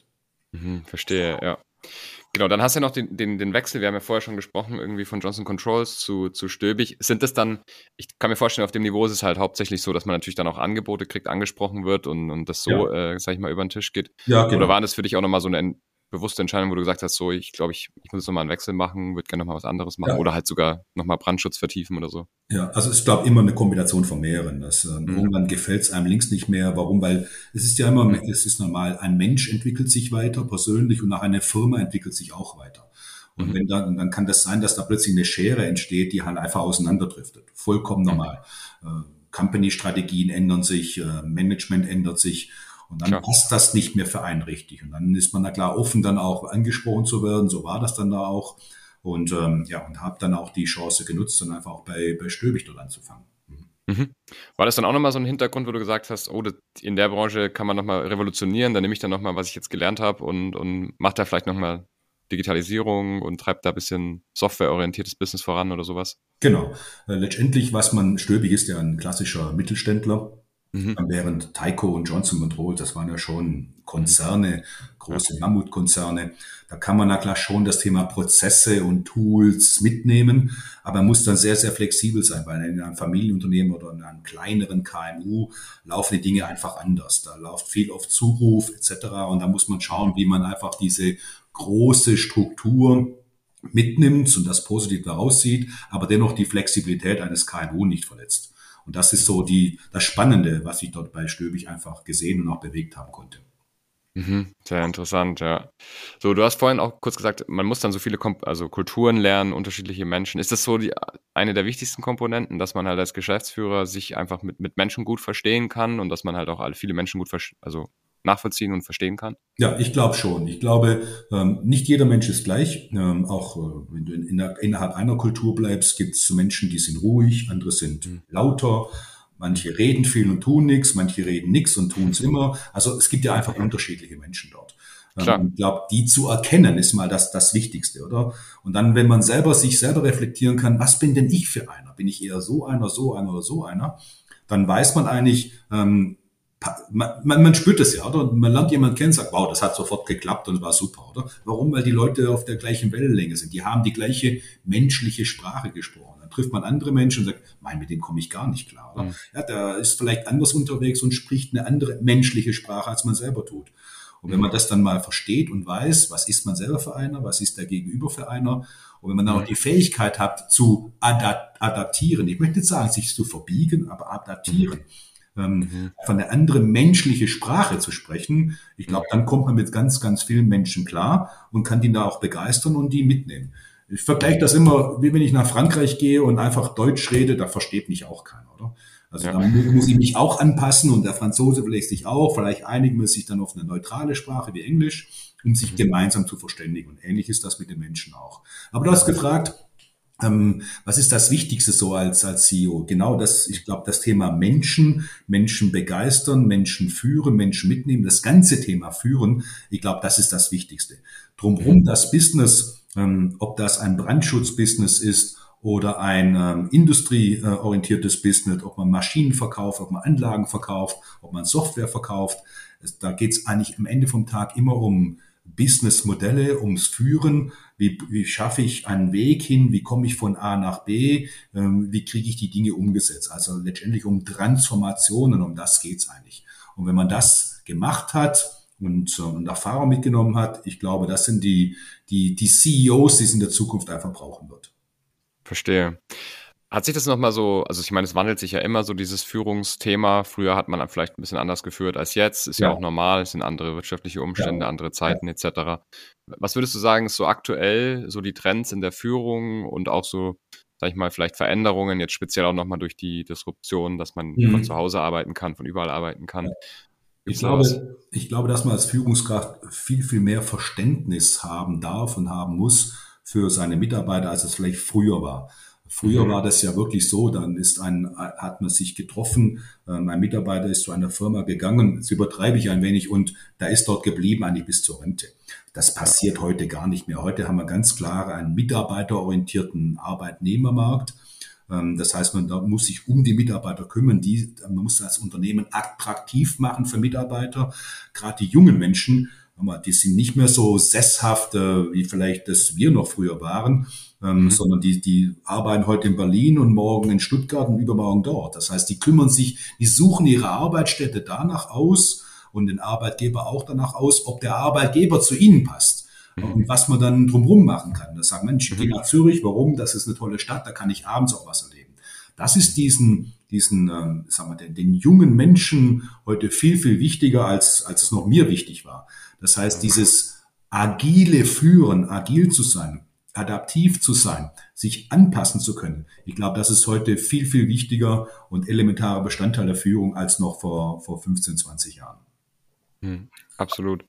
Mhm, verstehe, ja. Genau, dann hast du ja noch den, den, den Wechsel, wir haben ja vorher schon gesprochen, irgendwie von Johnson Controls zu, zu Stöbig. Sind das dann, ich kann mir vorstellen, auf dem Niveau ist es halt hauptsächlich so, dass man natürlich dann auch Angebote kriegt, angesprochen wird und, und das so, ja. äh, sag ich mal, über den Tisch geht. Ja, genau. Oder waren das für dich auch nochmal so eine bewusste Entscheidung, wo du gesagt hast, so, ich glaube, ich, ich muss jetzt nochmal einen Wechsel machen, würde gerne nochmal was anderes machen ja. oder halt sogar nochmal Brandschutz vertiefen oder so? Ja, also ich glaube immer eine Kombination von mehreren. Das, äh, mhm. Irgendwann gefällt es einem links nicht mehr. Warum? Weil es ist ja immer, mhm. es ist normal, ein Mensch entwickelt sich weiter persönlich und nach einer Firma entwickelt sich auch weiter. Und mhm. wenn dann, dann kann das sein, dass da plötzlich eine Schere entsteht, die halt einfach auseinanderdriftet. Vollkommen mhm. normal. Mhm. Company-Strategien ändern sich, äh, Management ändert sich. Und dann klar. passt das nicht mehr für einen richtig. Und dann ist man da klar offen, dann auch angesprochen zu werden. So war das dann da auch. Und ähm, ja, und habe dann auch die Chance genutzt, dann einfach auch bei, bei Stöbig dort anzufangen. Mhm. mhm. War das dann auch nochmal so ein Hintergrund, wo du gesagt hast, oh, in der Branche kann man nochmal revolutionieren, dann nehme ich dann nochmal, was ich jetzt gelernt habe und, und mache da vielleicht nochmal Digitalisierung und treibt da ein bisschen softwareorientiertes Business voran oder sowas? Genau. Äh, letztendlich, was man, Stöbig ist ja ein klassischer Mittelständler, Mhm. Während Tyco und Johnson Controls, das waren ja schon Konzerne, große. Mammutkonzerne. Da kann man na klar schon das Thema Prozesse und Tools mitnehmen, aber man muss dann sehr, sehr flexibel sein, weil in einem Familienunternehmen oder in einem kleineren KMU laufen die Dinge einfach anders. Da läuft viel auf Zuruf etc. Und da muss man schauen, wie man einfach diese große Struktur mitnimmt und das positiv daraus sieht, aber dennoch die Flexibilität eines KMU nicht verletzt. Und das ist so die, das Spannende, was ich dort bei Stöbig einfach gesehen und auch bewegt haben konnte. Mhm, sehr interessant, ja. So, du hast vorhin auch kurz gesagt, man muss dann so viele Kom also Kulturen lernen, unterschiedliche Menschen. Ist das so die, eine der wichtigsten Komponenten, dass man halt als Geschäftsführer sich einfach mit, mit Menschen gut verstehen kann und dass man halt auch alle viele Menschen gut also nachvollziehen und verstehen kann? Ja, ich glaube schon. Ich glaube, ähm, nicht jeder Mensch ist gleich. Ähm, auch äh, wenn du innerhalb einer Kultur bleibst, gibt es Menschen, die sind ruhig, andere sind mhm. lauter. Manche reden viel und tun nichts, manche reden nichts und tun es immer. Also es gibt ja einfach unterschiedliche Menschen dort. Ähm, Klar. Ich glaube, die zu erkennen ist mal das, das Wichtigste, oder? Und dann, wenn man selber sich selber reflektieren kann, was bin denn ich für einer? Bin ich eher so einer, so einer oder so einer? Dann weiß man eigentlich, ähm, man, man, man spürt es ja, oder? Man lernt jemanden kennen, sagt, wow, das hat sofort geklappt und war super, oder? Warum? Weil die Leute auf der gleichen Wellenlänge sind. Die haben die gleiche menschliche Sprache gesprochen. Dann trifft man andere Menschen und sagt, mein, mit dem komme ich gar nicht klar, oder? Mhm. Ja, der ist vielleicht anders unterwegs und spricht eine andere menschliche Sprache, als man selber tut. Und wenn man das dann mal versteht und weiß, was ist man selber für einer, was ist der Gegenüber für einer, und wenn man dann auch die Fähigkeit hat zu adaptieren, ich möchte nicht sagen, sich zu verbiegen, aber adaptieren. Mhm ähm, mhm. von der anderen menschliche Sprache zu sprechen. Ich glaube, dann kommt man mit ganz, ganz vielen Menschen klar und kann die da auch begeistern und die mitnehmen. Ich vergleiche das immer, wie wenn ich nach Frankreich gehe und einfach Deutsch rede, da versteht mich auch keiner, oder? Also ja. da muss ich mich auch anpassen und der Franzose vielleicht sich auch, vielleicht einigen wir sich dann auf eine neutrale Sprache wie Englisch, um sich mhm. gemeinsam zu verständigen. Und ähnlich ist das mit den Menschen auch. Aber du hast gefragt, ähm, was ist das Wichtigste so als, als CEO? Genau das, ich glaube, das Thema Menschen, Menschen begeistern, Menschen führen, Menschen mitnehmen, das ganze Thema führen, ich glaube, das ist das Wichtigste. Drumherum mhm. das Business, ähm, ob das ein Brandschutzbusiness ist oder ein ähm, industrieorientiertes Business, ob man Maschinen verkauft, ob man Anlagen verkauft, ob man Software verkauft. Da geht es eigentlich am Ende vom Tag immer um Businessmodelle, ums Führen. Wie, wie schaffe ich einen Weg hin? Wie komme ich von A nach B? Ähm, wie kriege ich die Dinge umgesetzt? Also letztendlich um Transformationen, um das geht's eigentlich. Und wenn man das gemacht hat und, äh, und Erfahrung mitgenommen hat, ich glaube, das sind die, die, die CEOs, die es in der Zukunft einfach brauchen wird. Verstehe. Hat sich das nochmal so, also ich meine, es wandelt sich ja immer so dieses Führungsthema. Früher hat man vielleicht ein bisschen anders geführt als jetzt. Ist ja, ja auch normal, es sind andere wirtschaftliche Umstände, ja. andere Zeiten ja. etc. Was würdest du sagen, ist so aktuell so die Trends in der Führung und auch so, sag ich mal, vielleicht Veränderungen, jetzt speziell auch nochmal durch die Disruption, dass man mhm. von zu Hause arbeiten kann, von überall arbeiten kann. Ich glaube, ich glaube, dass man als Führungskraft viel, viel mehr Verständnis haben darf und haben muss für seine Mitarbeiter, als es vielleicht früher war. Früher mhm. war das ja wirklich so, dann ist ein, hat man sich getroffen, mein ähm, Mitarbeiter ist zu einer Firma gegangen, das übertreibe ich ein wenig, und da ist dort geblieben eigentlich bis zur Rente. Das passiert heute gar nicht mehr. Heute haben wir ganz klar einen mitarbeiterorientierten Arbeitnehmermarkt. Ähm, das heißt, man da muss sich um die Mitarbeiter kümmern. Die, man muss das Unternehmen attraktiv machen für Mitarbeiter. Gerade die jungen Menschen, die sind nicht mehr so sesshaft, äh, wie vielleicht das wir noch früher waren, ähm, mhm. sondern die, die arbeiten heute in Berlin und morgen in Stuttgart und übermorgen dort. Das heißt, die kümmern sich, die suchen ihre Arbeitsstätte danach aus und den Arbeitgeber auch danach aus, ob der Arbeitgeber zu ihnen passt mhm. und was man dann drumherum machen kann. Das sagt, Mensch, ich mhm. gehe nach Zürich, warum? Das ist eine tolle Stadt, da kann ich abends auch was erleben. Das ist diesen, diesen, ähm, sagen wir, den, den jungen Menschen heute viel, viel wichtiger, als, als es noch mir wichtig war. Das heißt, dieses agile Führen, agil zu sein, adaptiv zu sein, sich anpassen zu können. Ich glaube, das ist heute viel, viel wichtiger und elementarer Bestandteil der Führung als noch vor, vor 15, 20 Jahren. Hm, absolut.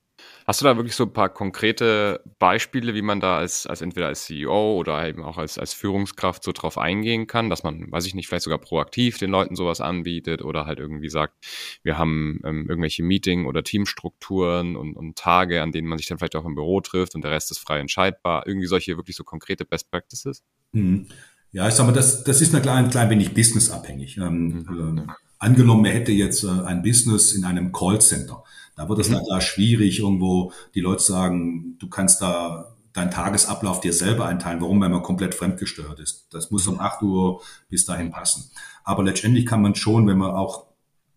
Hast du da wirklich so ein paar konkrete Beispiele, wie man da als, als entweder als CEO oder eben auch als, als Führungskraft so drauf eingehen kann, dass man, weiß ich nicht, vielleicht sogar proaktiv den Leuten sowas anbietet oder halt irgendwie sagt, wir haben ähm, irgendwelche Meeting- oder Teamstrukturen und, und Tage, an denen man sich dann vielleicht auch im Büro trifft und der Rest ist frei entscheidbar. Irgendwie solche wirklich so konkrete Best Practices? Mhm. Ja, ich sag mal, das, das ist ein klein, klein wenig businessabhängig. Ähm, mhm. äh, angenommen, er hätte jetzt äh, ein Business in einem Callcenter da wird es mhm. klar schwierig, irgendwo die Leute sagen, du kannst da deinen Tagesablauf dir selber einteilen. Warum? Weil man komplett fremdgesteuert ist. Das muss um 8 Uhr bis dahin passen. Aber letztendlich kann man schon, wenn man auch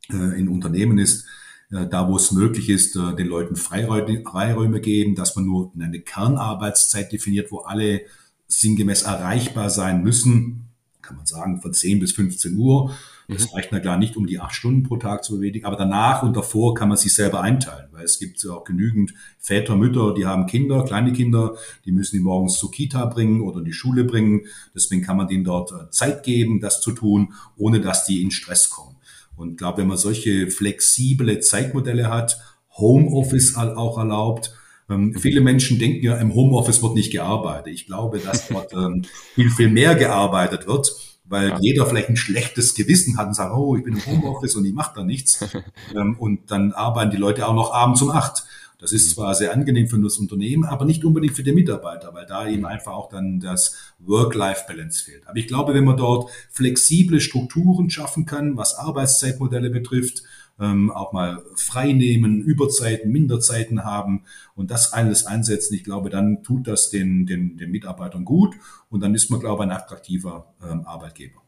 äh, in Unternehmen ist, äh, da wo es möglich ist, äh, den Leuten Freiräume, Freiräume geben, dass man nur eine Kernarbeitszeit definiert, wo alle sinngemäß erreichbar sein müssen, kann man sagen, von 10 bis 15 Uhr. Das mhm. reicht na klar nicht, um die acht Stunden pro Tag zu bewegen, aber danach und davor kann man sich selber einteilen, weil es gibt ja auch genügend Väter, Mütter, die haben Kinder, kleine Kinder, die müssen die morgens zur Kita bringen oder in die Schule bringen. Deswegen kann man denen dort äh, Zeit geben, das zu tun, ohne dass die in Stress kommen. Und ich glaube, wenn man solche flexible Zeitmodelle hat, Homeoffice auch erlaubt, ähm, viele Menschen denken ja, im Homeoffice wird nicht gearbeitet. Ich glaube, dass dort ähm, viel, viel mehr gearbeitet wird weil ja. jeder vielleicht ein schlechtes Gewissen hat und sagt, oh, ich bin im Homeoffice und ich mache da nichts. *laughs* ähm, und dann arbeiten die Leute auch noch abends um acht. Das ist mhm. zwar sehr angenehm für das Unternehmen, aber nicht unbedingt für den Mitarbeiter, weil da eben mhm. einfach auch dann das Work-Life-Balance fehlt. Aber ich glaube, wenn man dort flexible Strukturen schaffen kann, was Arbeitszeitmodelle betrifft, ähm, auch mal frei nehmen, Überzeiten, Minderzeiten haben und das alles einsetzen. Ich glaube, dann tut das den, den, den Mitarbeitern gut und dann ist man, glaube ich, ein attraktiver ähm, Arbeitgeber.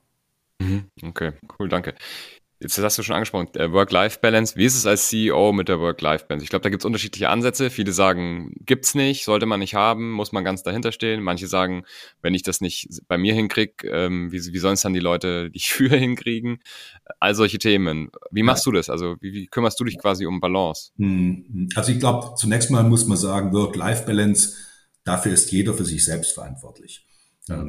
Mhm. Okay, cool, danke. Jetzt hast du schon angesprochen, Work-Life-Balance. Wie ist es als CEO mit der Work-Life-Balance? Ich glaube, da gibt es unterschiedliche Ansätze. Viele sagen, gibt's nicht, sollte man nicht haben, muss man ganz dahinter stehen. Manche sagen, wenn ich das nicht bei mir hinkriege, ähm, wie, wie sollen es dann die Leute, die ich *laughs* führe, hinkriegen? All solche Themen. Wie machst du das? Also wie, wie, kümmerst du dich quasi um Balance? Hm, also ich glaube, zunächst mal muss man sagen, Work-Life-Balance, dafür ist jeder für sich selbst verantwortlich. Ja.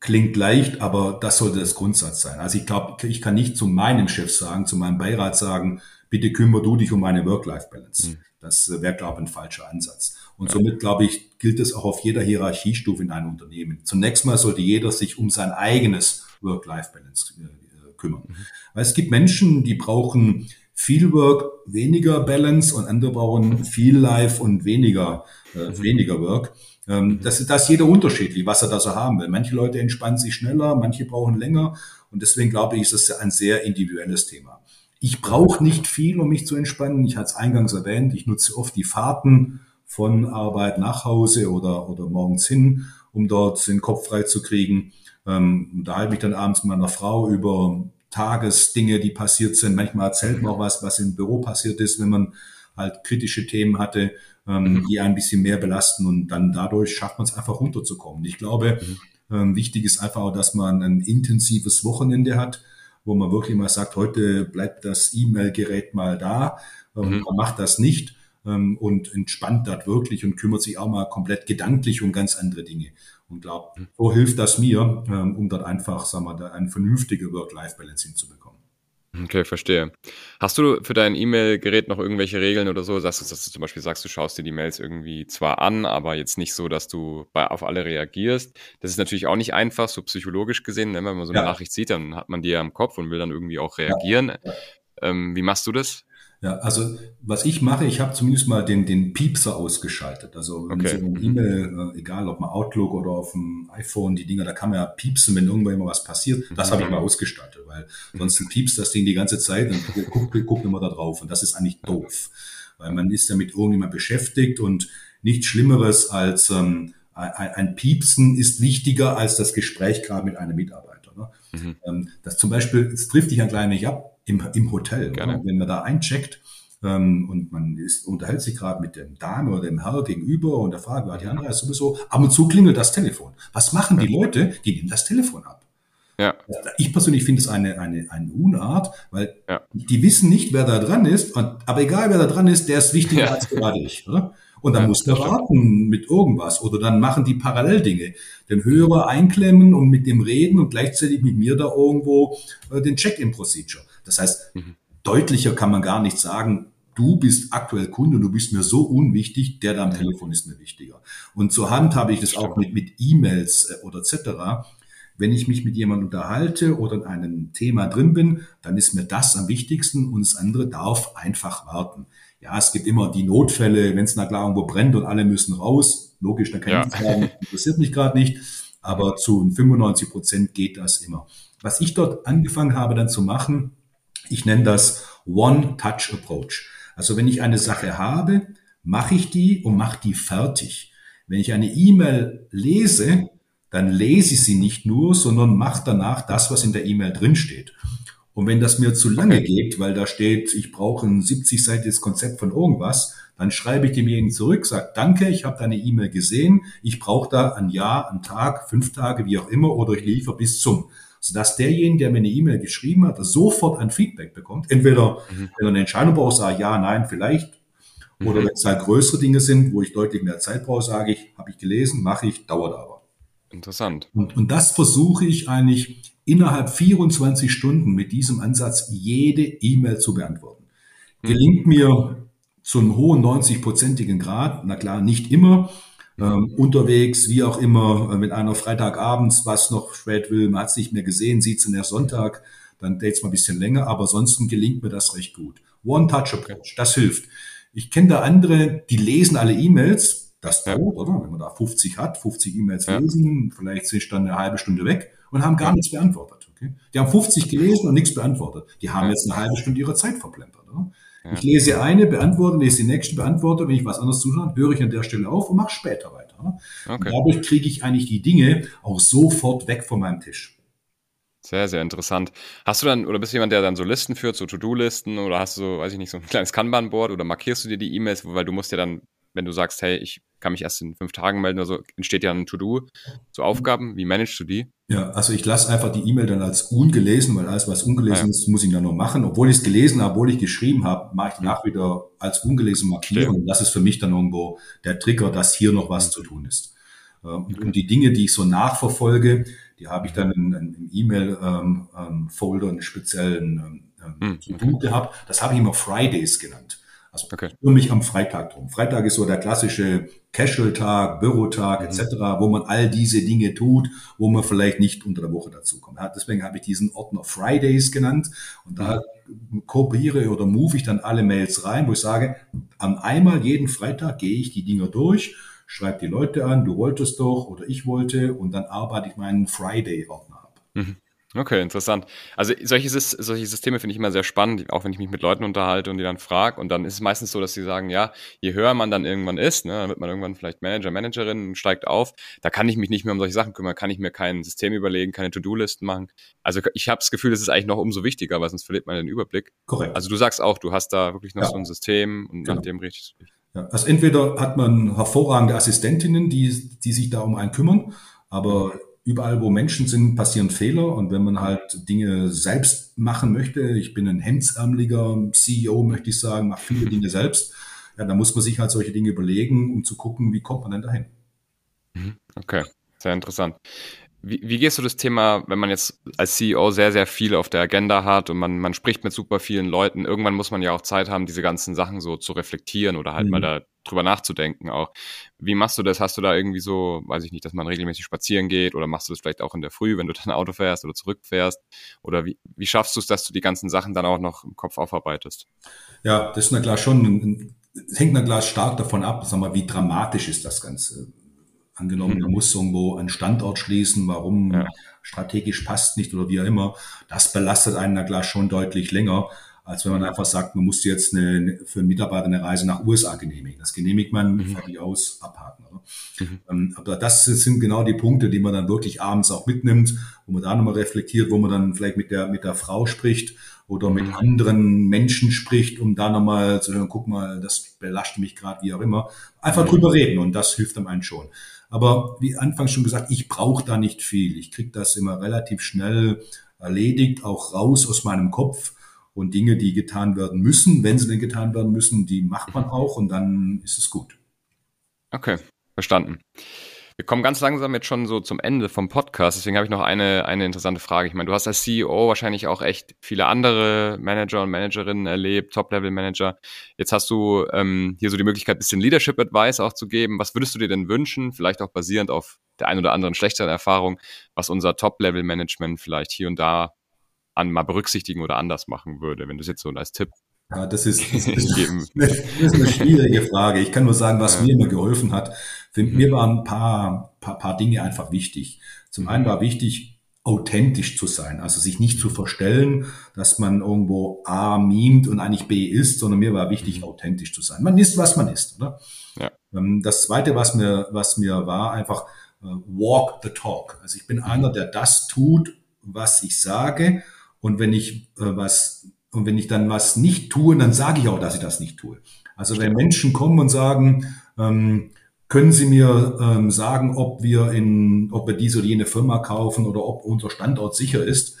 Klingt leicht, aber das sollte das Grundsatz sein. Also ich glaube, ich kann nicht zu meinem Chef sagen, zu meinem Beirat sagen, bitte kümmere du dich um meine Work-Life-Balance. Mhm. Das wäre, glaube ich, ein falscher Ansatz. Und ja. somit, glaube ich, gilt es auch auf jeder Hierarchiestufe in einem Unternehmen. Zunächst mal sollte jeder sich um sein eigenes Work-Life-Balance äh, kümmern. Mhm. Weil es gibt Menschen, die brauchen viel Work, weniger Balance und andere brauchen viel Life und weniger, äh, mhm. weniger Work. Ähm, das, ist, das ist jeder unterschiedlich, was er da so haben will. Manche Leute entspannen sich schneller, manche brauchen länger. Und deswegen glaube ich, ist das ein sehr individuelles Thema. Ich brauche nicht viel, um mich zu entspannen. Ich hatte es eingangs erwähnt, ich nutze oft die Fahrten von Arbeit nach Hause oder, oder morgens hin, um dort den Kopf frei zu kriegen. Ähm, unterhalte mich dann abends mit meiner Frau über Tagesdinge, die passiert sind. Manchmal erzählt man auch was, was im Büro passiert ist, wenn man halt kritische Themen hatte ähm, mhm. die ein bisschen mehr belasten und dann dadurch schafft man es einfach runterzukommen. Ich glaube, mhm. ähm, wichtig ist einfach auch, dass man ein intensives Wochenende hat, wo man wirklich mal sagt, heute bleibt das E-Mail-Gerät mal da, ähm, mhm. man macht das nicht ähm, und entspannt das wirklich und kümmert sich auch mal komplett gedanklich um ganz andere Dinge. Und glaube, mhm. so hilft das mir, ähm, um dort einfach, sagen wir, da eine vernünftige Work-Life-Balance hinzubekommen. Okay, verstehe. Hast du für dein E-Mail-Gerät noch irgendwelche Regeln oder so? Sagst du, dass du zum Beispiel sagst, du schaust dir die Mails irgendwie zwar an, aber jetzt nicht so, dass du bei, auf alle reagierst. Das ist natürlich auch nicht einfach, so psychologisch gesehen. Ne? Wenn man so eine ja. Nachricht sieht, dann hat man die ja im Kopf und will dann irgendwie auch reagieren. Ja. Ähm, wie machst du das? Ja, also was ich mache, ich habe zumindest mal den, den Piepser ausgeschaltet. Also wenn okay. so eine E-Mail, äh, egal ob mal Outlook oder auf dem iPhone, die Dinger, da kann man ja piepsen, wenn irgendwo immer was passiert. Das mhm. habe ich mal ausgestaltet, weil sonst piepst das Ding die ganze Zeit und guckt, guckt immer da drauf. Und das ist eigentlich doof, weil man ist damit irgendjemand beschäftigt und nichts Schlimmeres als ähm, ein, ein Piepsen ist wichtiger als das Gespräch gerade mit einem Mitarbeiter. Ne? Mhm. Ähm, das zum Beispiel, es trifft dich ein klein wenig ab, im, im Hotel. Wenn man da eincheckt, ähm, und man ist, unterhält sich gerade mit dem Dame oder dem Herr gegenüber und der fragt, war die andere ist sowieso, ab und zu klingelt das Telefon. Was machen die Leute? Die nehmen das Telefon ab. Ja. Ich persönlich finde es eine, eine, eine Unart, weil ja. die wissen nicht, wer da dran ist, aber egal wer da dran ist, der ist wichtiger ja. als gerade ich. Oder? Und dann ja, muss der warten mit irgendwas. Oder dann machen die Paralleldinge. Den Hörer einklemmen und mit dem reden und gleichzeitig mit mir da irgendwo äh, den Check-in-Procedure. Das heißt, mhm. deutlicher kann man gar nicht sagen, du bist aktuell Kunde und du bist mir so unwichtig, der da am Telefon ist mir wichtiger. Und zur Hand habe ich das auch mit, mit E-Mails äh, oder etc. Wenn ich mich mit jemandem unterhalte oder in einem Thema drin bin, dann ist mir das am wichtigsten und das andere darf einfach warten. Ja, es gibt immer die Notfälle, wenn es na klar irgendwo brennt und alle müssen raus. Logisch, da kann ja. ich sagen, interessiert mich gerade nicht. Aber zu 95 Prozent geht das immer. Was ich dort angefangen habe dann zu machen, ich nenne das One-Touch-Approach. Also wenn ich eine Sache habe, mache ich die und mache die fertig. Wenn ich eine E-Mail lese, dann lese ich sie nicht nur, sondern mache danach das, was in der E-Mail drinsteht. Und wenn das mir zu lange geht, weil da steht, ich brauche ein 70-seitiges Konzept von irgendwas, dann schreibe ich demjenigen zurück, sage, danke, ich habe deine E-Mail gesehen, ich brauche da ein Jahr, einen Tag, fünf Tage, wie auch immer, oder ich liefere bis zum. Sodass derjenige, der mir eine E-Mail geschrieben hat, sofort ein Feedback bekommt. Entweder, mhm. wenn er eine Entscheidung braucht, sage ja, nein, vielleicht. Oder mhm. wenn es halt größere Dinge sind, wo ich deutlich mehr Zeit brauche, sage ich, habe ich gelesen, mache ich, dauert aber. Interessant. Und, und das versuche ich eigentlich innerhalb 24 Stunden mit diesem Ansatz jede E-Mail zu beantworten. Hm. Gelingt mir zu einem hohen 90-prozentigen Grad, na klar, nicht immer, ähm, unterwegs, wie auch immer, äh, mit einer Freitagabends, was noch spät will, man hat es nicht mehr gesehen, sieht es erst Sonntag, dann dates mal ein bisschen länger, aber ansonsten gelingt mir das recht gut. One-Touch-Approach, das hilft. Ich kenne da andere, die lesen alle E-Mails, das dauert, oder? Wenn man da 50 hat, 50 E-Mails ja. lesen, vielleicht sind dann eine halbe Stunde weg und haben gar nichts beantwortet. Okay? Die haben 50 gelesen und nichts beantwortet. Die haben jetzt eine halbe Stunde ihrer Zeit verplempert. Oder? Ich lese eine, beantworte, lese die nächste, beantworte. Wenn ich was anderes zuschaue, höre ich an der Stelle auf und mache später weiter. Okay. dadurch kriege ich eigentlich die Dinge auch sofort weg von meinem Tisch. Sehr, sehr interessant. Hast du dann, oder bist du jemand, der dann so Listen führt, so To-Do-Listen, oder hast du so, weiß ich nicht, so ein kleines Kanban-Board oder markierst du dir die E-Mails, weil du musst ja dann wenn du sagst, hey, ich kann mich erst in fünf Tagen melden oder so, entsteht ja ein To-Do zu Aufgaben. Wie managst du die? Ja, also ich lasse einfach die E-Mail dann als ungelesen, weil alles, was ungelesen ja. ist, muss ich dann noch machen. Obwohl ich es gelesen habe, obwohl ich geschrieben habe, mache ich danach wieder als ungelesen markieren. Und das ist für mich dann irgendwo der Trigger, dass hier noch was zu tun ist. Ähm, und, und die Dinge, die ich so nachverfolge, die habe ich dann im E-Mail-Folder, ähm, ähm, einen speziellen ähm, To-Do hm, gehabt. Das habe ich immer Fridays genannt. Also okay. für mich am Freitag drum. Freitag ist so der klassische Casual-Tag, Bürotag etc., wo man all diese Dinge tut, wo man vielleicht nicht unter der Woche dazu kommt. Ja, deswegen habe ich diesen Ordner Fridays genannt und da kooperiere oder move ich dann alle Mails rein, wo ich sage, an einmal jeden Freitag gehe ich die Dinger durch, schreibe die Leute an, du wolltest doch oder ich wollte und dann arbeite ich meinen Friday-Ordner ab. Mhm. Okay, interessant. Also solche, solche Systeme finde ich immer sehr spannend, auch wenn ich mich mit Leuten unterhalte und die dann frage. Und dann ist es meistens so, dass sie sagen, ja, je höher man dann irgendwann ist, ne, dann wird man irgendwann vielleicht Manager, Managerin, steigt auf, da kann ich mich nicht mehr um solche Sachen kümmern, kann ich mir kein System überlegen, keine To-Do-Listen machen. Also ich habe das Gefühl, das ist eigentlich noch umso wichtiger, weil sonst verliert man den Überblick. Korrekt. Also du sagst auch, du hast da wirklich noch ja. so ein System und genau. nach dem dich. Ja, also entweder hat man hervorragende Assistentinnen, die, die sich da um einen kümmern, aber überall, wo Menschen sind, passieren Fehler. Und wenn man halt Dinge selbst machen möchte, ich bin ein hemdsärmeliger CEO, möchte ich sagen, mache viele Dinge selbst, ja, dann muss man sich halt solche Dinge überlegen, um zu gucken, wie kommt man denn dahin. Mhm. Okay, sehr interessant. Wie, wie gehst du das Thema, wenn man jetzt als CEO sehr, sehr viel auf der Agenda hat und man, man spricht mit super vielen Leuten, irgendwann muss man ja auch Zeit haben, diese ganzen Sachen so zu reflektieren oder halt mhm. mal da drüber nachzudenken auch. Wie machst du das? Hast du da irgendwie so, weiß ich nicht, dass man regelmäßig spazieren geht oder machst du das vielleicht auch in der Früh, wenn du dann Auto fährst oder zurückfährst? Oder wie, wie schaffst du es, dass du die ganzen Sachen dann auch noch im Kopf aufarbeitest? Ja, das ist na klar schon, hängt na klar stark davon ab, sag mal, wie dramatisch ist das Ganze. Angenommen, mhm. man muss irgendwo einen Standort schließen, warum ja. strategisch passt nicht oder wie auch immer. Das belastet einen na klar schon deutlich länger. als wenn man einfach sagt, man muss jetzt eine, für einen Mitarbeiter eine Reise nach USA genehmigen. Das genehmigt man, mhm. fertig aus, abhaken. Mhm. Ähm, aber das sind genau die Punkte, die man dann wirklich abends auch mitnimmt, wo man da nochmal reflektiert, wo man dann vielleicht mit der, mit der Frau spricht oder mit mhm. anderen Menschen spricht, um da nochmal zu hören, guck mal, das belastet mich gerade, wie auch immer. Einfach mhm. drüber reden und das hilft einem einen schon. Aber wie anfangs schon gesagt, ich brauche da nicht viel. Ich kriege das immer relativ schnell erledigt, auch raus aus meinem Kopf und Dinge, die getan werden müssen, wenn sie denn getan werden müssen, die macht man auch und dann ist es gut. Okay, verstanden. Wir kommen ganz langsam jetzt schon so zum Ende vom Podcast, deswegen habe ich noch eine, eine interessante Frage. Ich meine, du hast als CEO wahrscheinlich auch echt viele andere Manager und Managerinnen erlebt, Top-Level-Manager. Jetzt hast du ähm, hier so die Möglichkeit, ein bisschen Leadership-Advice auch zu geben. Was würdest du dir denn wünschen, vielleicht auch basierend auf der ein oder anderen schlechteren Erfahrung, was unser Top-Level-Management vielleicht hier und da an mal berücksichtigen oder anders machen würde, wenn du es jetzt so als Tipp ja, das ist, das *laughs* ist, eine, das ist eine schwierige Frage. Ich kann nur sagen, was mir immer geholfen hat. Für mhm. mir waren ein paar, paar, paar Dinge einfach wichtig. Zum einen war wichtig, authentisch zu sein, also sich nicht zu verstellen, dass man irgendwo A mimt und eigentlich B ist, sondern mir war wichtig, mhm. authentisch zu sein. Man ist, was man ist. Oder? Ja. Ähm, das Zweite, was mir, was mir war, einfach äh, walk the talk. Also ich bin mhm. einer, der das tut, was ich sage und wenn ich äh, was und wenn ich dann was nicht tue, dann sage ich auch, dass ich das nicht tue. Also wenn Menschen kommen und sagen, ähm, können Sie mir ähm, sagen, ob wir in, ob wir diese oder jene Firma kaufen oder ob unser Standort sicher ist?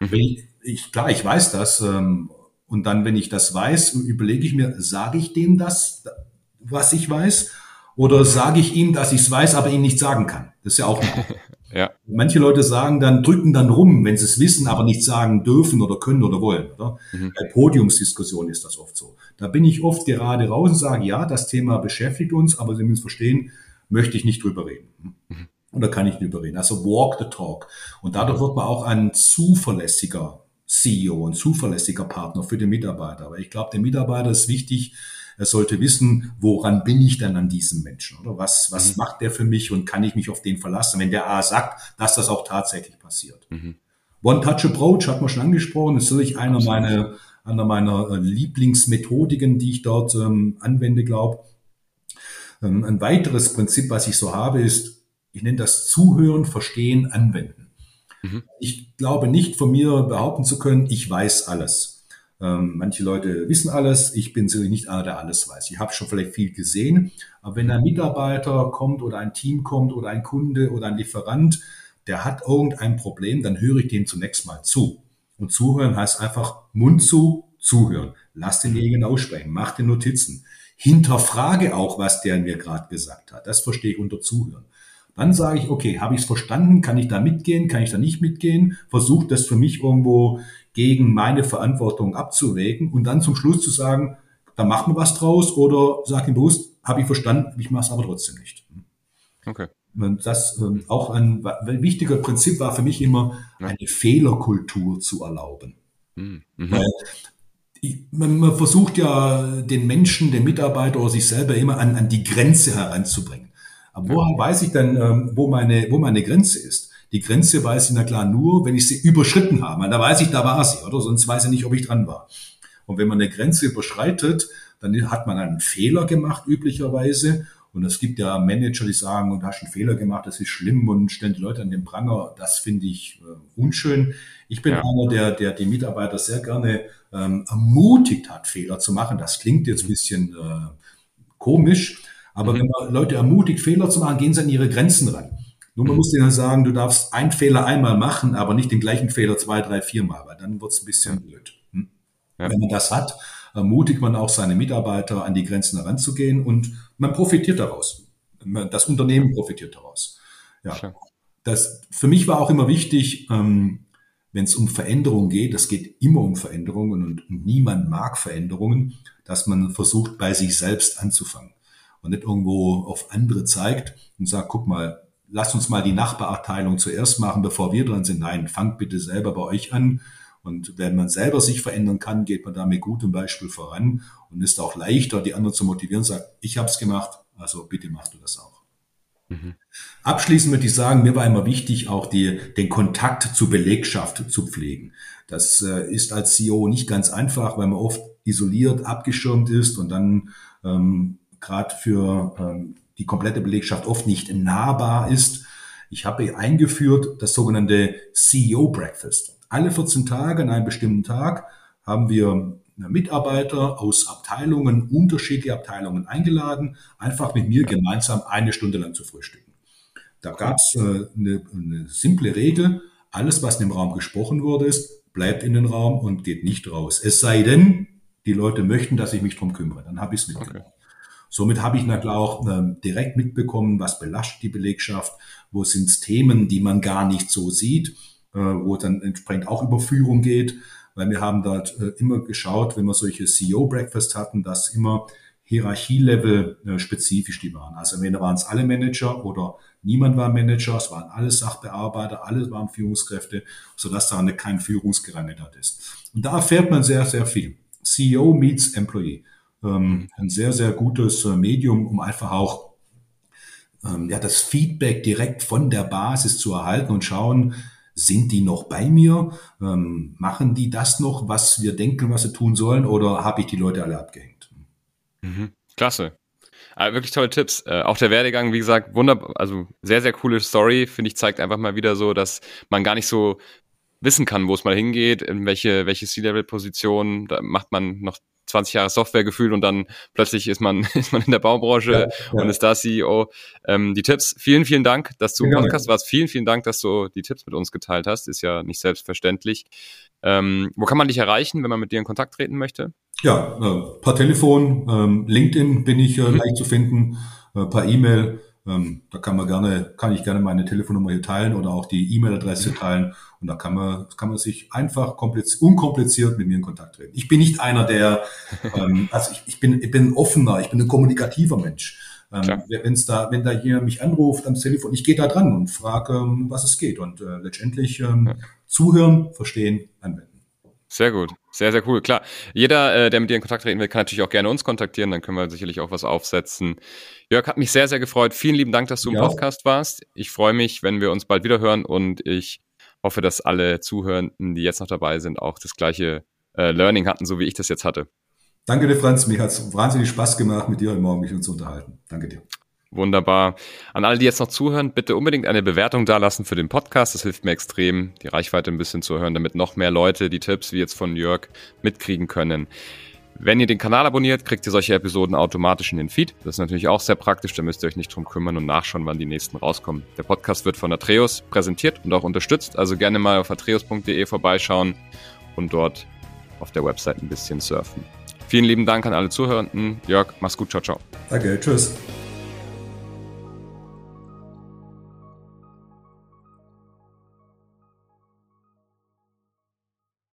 Mhm. Ich, ich, klar, ich weiß das. Ähm, und dann, wenn ich das weiß, überlege ich mir, sage ich dem das, was ich weiß? Oder sage ich ihm, dass ich es weiß, aber ihm nicht sagen kann? Das ist ja auch *laughs* eine Ja. Manche Leute sagen dann, drücken dann rum, wenn sie es wissen, aber nicht sagen dürfen oder können oder wollen. Oder? Mhm. Bei Podiumsdiskussionen ist das oft so. Da bin ich oft gerade raus und sage, ja, das Thema beschäftigt uns, aber Sie müssen verstehen, möchte ich nicht drüber reden. Mhm. Oder kann ich nicht drüber reden. Also walk the talk. Und dadurch wird man auch ein zuverlässiger CEO, ein zuverlässiger Partner für den Mitarbeiter. Aber ich glaube, der Mitarbeiter ist wichtig, er sollte wissen, woran bin ich denn an diesem Menschen? Oder was, was mhm. macht der für mich und kann ich mich auf den verlassen? Wenn der A sagt, dass das auch tatsächlich passiert. Mhm. One-Touch-Approach hat man schon angesprochen, das ist natürlich einer meiner, einer meiner äh, Lieblingsmethodiken, die ich dort ähm, anwende, glaube. Ähm, ein weiteres Prinzip, was ich so habe, ist, ich nenne das Zuhören, Verstehen, Anwenden. Mhm. Ich glaube nicht von mir behaupten zu können, ich weiß alles. Ähm, manche Leute wissen alles. Ich bin sicherlich nicht einer, der alles weiß. Ich habe schon vielleicht viel gesehen. Aber wenn ein Mitarbeiter kommt oder ein Team kommt oder ein Kunde oder ein Lieferant, der hat irgendein Problem, dann höre ich dem zunächst mal zu. Und zuhören heißt einfach Mund zu, zuhören. Lass denjenigen aussprechen, mach den Notizen. Hinterfrage auch, was der mir gerade gesagt hat. Das verstehe ich unter Zuhören. Dann sage ich, okay, habe ich es verstanden? Kann ich da mitgehen? Kann ich da nicht mitgehen? Versuche das für mich irgendwo gegen meine Verantwortung abzuwägen und dann zum Schluss zu sagen, da machen wir was draus oder sag ihm bewusst, habe ich verstanden, ich mache es aber trotzdem nicht. Okay. Und das ähm, auch ein, ein wichtiger Prinzip war für mich immer, eine Fehlerkultur zu erlauben. Mhm. Weil man, man, versucht ja den Menschen, den Mitarbeiter oder sich selber immer an, an die Grenze heranzubringen. Aber woher weiß ich dann, ähm, wo meine, wo meine Grenze ist? Die Grenze weiß ich na klar nur, wenn ich sie überschritten habe. Da weiß ich, da war sie, oder? Sonst weiß ich nicht, ob ich dran war. Und wenn man eine Grenze überschreitet, dann hat man einen Fehler gemacht, üblicherweise. Und es gibt ja Manager, die sagen, du hast einen Fehler gemacht, das ist schlimm und stellen die Leute an den Pranger. Das finde ich äh, unschön. Ich bin ja. einer, der, der die Mitarbeiter sehr gerne ähm, ermutigt hat, Fehler zu machen. Das klingt jetzt ein bisschen äh, komisch, aber mhm. wenn man Leute ermutigt, Fehler zu machen, gehen sie an ihre Grenzen ran. Nur man mhm. muss denen sagen, du darfst einen Fehler einmal machen, aber nicht den gleichen Fehler zwei, drei, viermal, weil dann wird's ein bisschen blöd. Hm? Ja. Wenn man das hat, ermutigt man auch seine Mitarbeiter, an die Grenzen heranzugehen und man profitiert daraus. Das Unternehmen profitiert daraus. Ja. Das, für mich war auch immer wichtig, ähm, wenn es um Veränderungen geht, es geht immer um Veränderungen und, und niemand mag Veränderungen, dass man versucht, bei sich selbst anzufangen und nicht irgendwo auf andere zeigt und sagt, guck mal, lass uns mal die Nachbarabteilung zuerst machen, bevor wir dran sind. Nein, fangt bitte selber bei euch an. Und wenn man selber sich verändern kann, geht man da mit gutem Beispiel voran und ist auch leichter, die anderen zu motivieren, sagt, ich habe es gemacht, also bitte machst du das auch. Mhm. Abschließend würde ich sagen, mir war immer wichtig, auch die, den Kontakt zur Belegschaft zu pflegen. Das äh, ist als CEO nicht ganz einfach, weil man oft isoliert, abgeschirmt ist und dann ähm, gerade für ähm, die komplette Belegschaft oft nicht nahbar ist. Ich habe eingeführt das sogenannte CEO Breakfast. Alle 14 Tage an einem bestimmten Tag haben wir Mitarbeiter aus Abteilungen, unterschiedliche Abteilungen eingeladen, einfach mit mir gemeinsam eine Stunde lang zu frühstücken. Da gab es äh, eine, eine simple Regel, alles, was in dem Raum gesprochen wurde, ist, bleibt in den Raum und geht nicht raus. Es sei denn, die Leute möchten, dass ich mich drum kümmere. Dann habe ich es mitgenommen. Okay. Somit habe ich natürlich auch ähm, direkt mitbekommen, was belastet die Belegschaft, wo sind Themen, die man gar nicht so sieht, äh, wo dann entsprechend auch über Führung geht, weil wir haben dort äh, immer geschaut, wenn wir solche CEO-Breakfast hatten, dass immer Hierarchielevel äh, spezifisch die waren. Also entweder waren es alle Manager oder niemand war Manager, es waren alle Sachbearbeiter, alle waren Führungskräfte, sodass da eine, kein Führungsgerangel ist. Und da erfährt man sehr, sehr viel. CEO meets Employee. Ähm, ein sehr, sehr gutes äh, Medium, um einfach auch ähm, ja, das Feedback direkt von der Basis zu erhalten und schauen, sind die noch bei mir? Ähm, machen die das noch, was wir denken, was sie tun sollen, oder habe ich die Leute alle abgehängt? Mhm. Klasse. Also wirklich tolle Tipps. Äh, auch der Werdegang, wie gesagt, wunderbar, also sehr, sehr coole Story, finde ich, zeigt einfach mal wieder so, dass man gar nicht so wissen kann, wo es mal hingeht, in welche, welche C-Level-Position, da macht man noch 20 Jahre Software gefühlt und dann plötzlich ist man, *laughs* ist man in der Baubranche ja, ja. und ist da CEO. Ähm, die Tipps, vielen, vielen Dank, dass du im Podcast warst. Vielen, vielen Dank, dass du die Tipps mit uns geteilt hast. Ist ja nicht selbstverständlich. Ähm, wo kann man dich erreichen, wenn man mit dir in Kontakt treten möchte? Ja, äh, per Telefon, ähm, LinkedIn bin ich äh, mhm. leicht zu finden, äh, per E-Mail. Ähm, da kann man gerne, kann ich gerne meine Telefonnummer hier teilen oder auch die E-Mail-Adresse teilen. Und da kann man, kann man sich einfach unkompliziert mit mir in Kontakt treten. Ich bin nicht einer, der, *laughs* ähm, also ich, ich bin, ich bin offener, ich bin ein kommunikativer Mensch. Ähm, wenn's da, wenn da hier mich anruft am Telefon, ich gehe da dran und frage, ähm, was es geht. Und äh, letztendlich ähm, ja. zuhören, verstehen, anwenden. Sehr gut, sehr, sehr cool. Klar, jeder, äh, der mit dir in Kontakt treten will, kann natürlich auch gerne uns kontaktieren, dann können wir sicherlich auch was aufsetzen. Jörg, hat mich sehr, sehr gefreut. Vielen lieben Dank, dass du im ja. Podcast warst. Ich freue mich, wenn wir uns bald wieder hören und ich hoffe, dass alle Zuhörenden, die jetzt noch dabei sind, auch das gleiche äh, Learning hatten, so wie ich das jetzt hatte. Danke dir, Franz. Mir hat es wahnsinnig Spaß gemacht, mit dir heute Morgen mich zu unterhalten. Danke dir. Wunderbar. An alle, die jetzt noch zuhören, bitte unbedingt eine Bewertung dalassen für den Podcast. Das hilft mir extrem, die Reichweite ein bisschen zu erhöhen, damit noch mehr Leute die Tipps wie jetzt von Jörg mitkriegen können. Wenn ihr den Kanal abonniert, kriegt ihr solche Episoden automatisch in den Feed. Das ist natürlich auch sehr praktisch, da müsst ihr euch nicht drum kümmern und nachschauen, wann die nächsten rauskommen. Der Podcast wird von Atreus präsentiert und auch unterstützt, also gerne mal auf atreus.de vorbeischauen und dort auf der Website ein bisschen surfen. Vielen lieben Dank an alle Zuhörenden. Jörg, mach's gut, ciao, ciao. Danke, tschüss.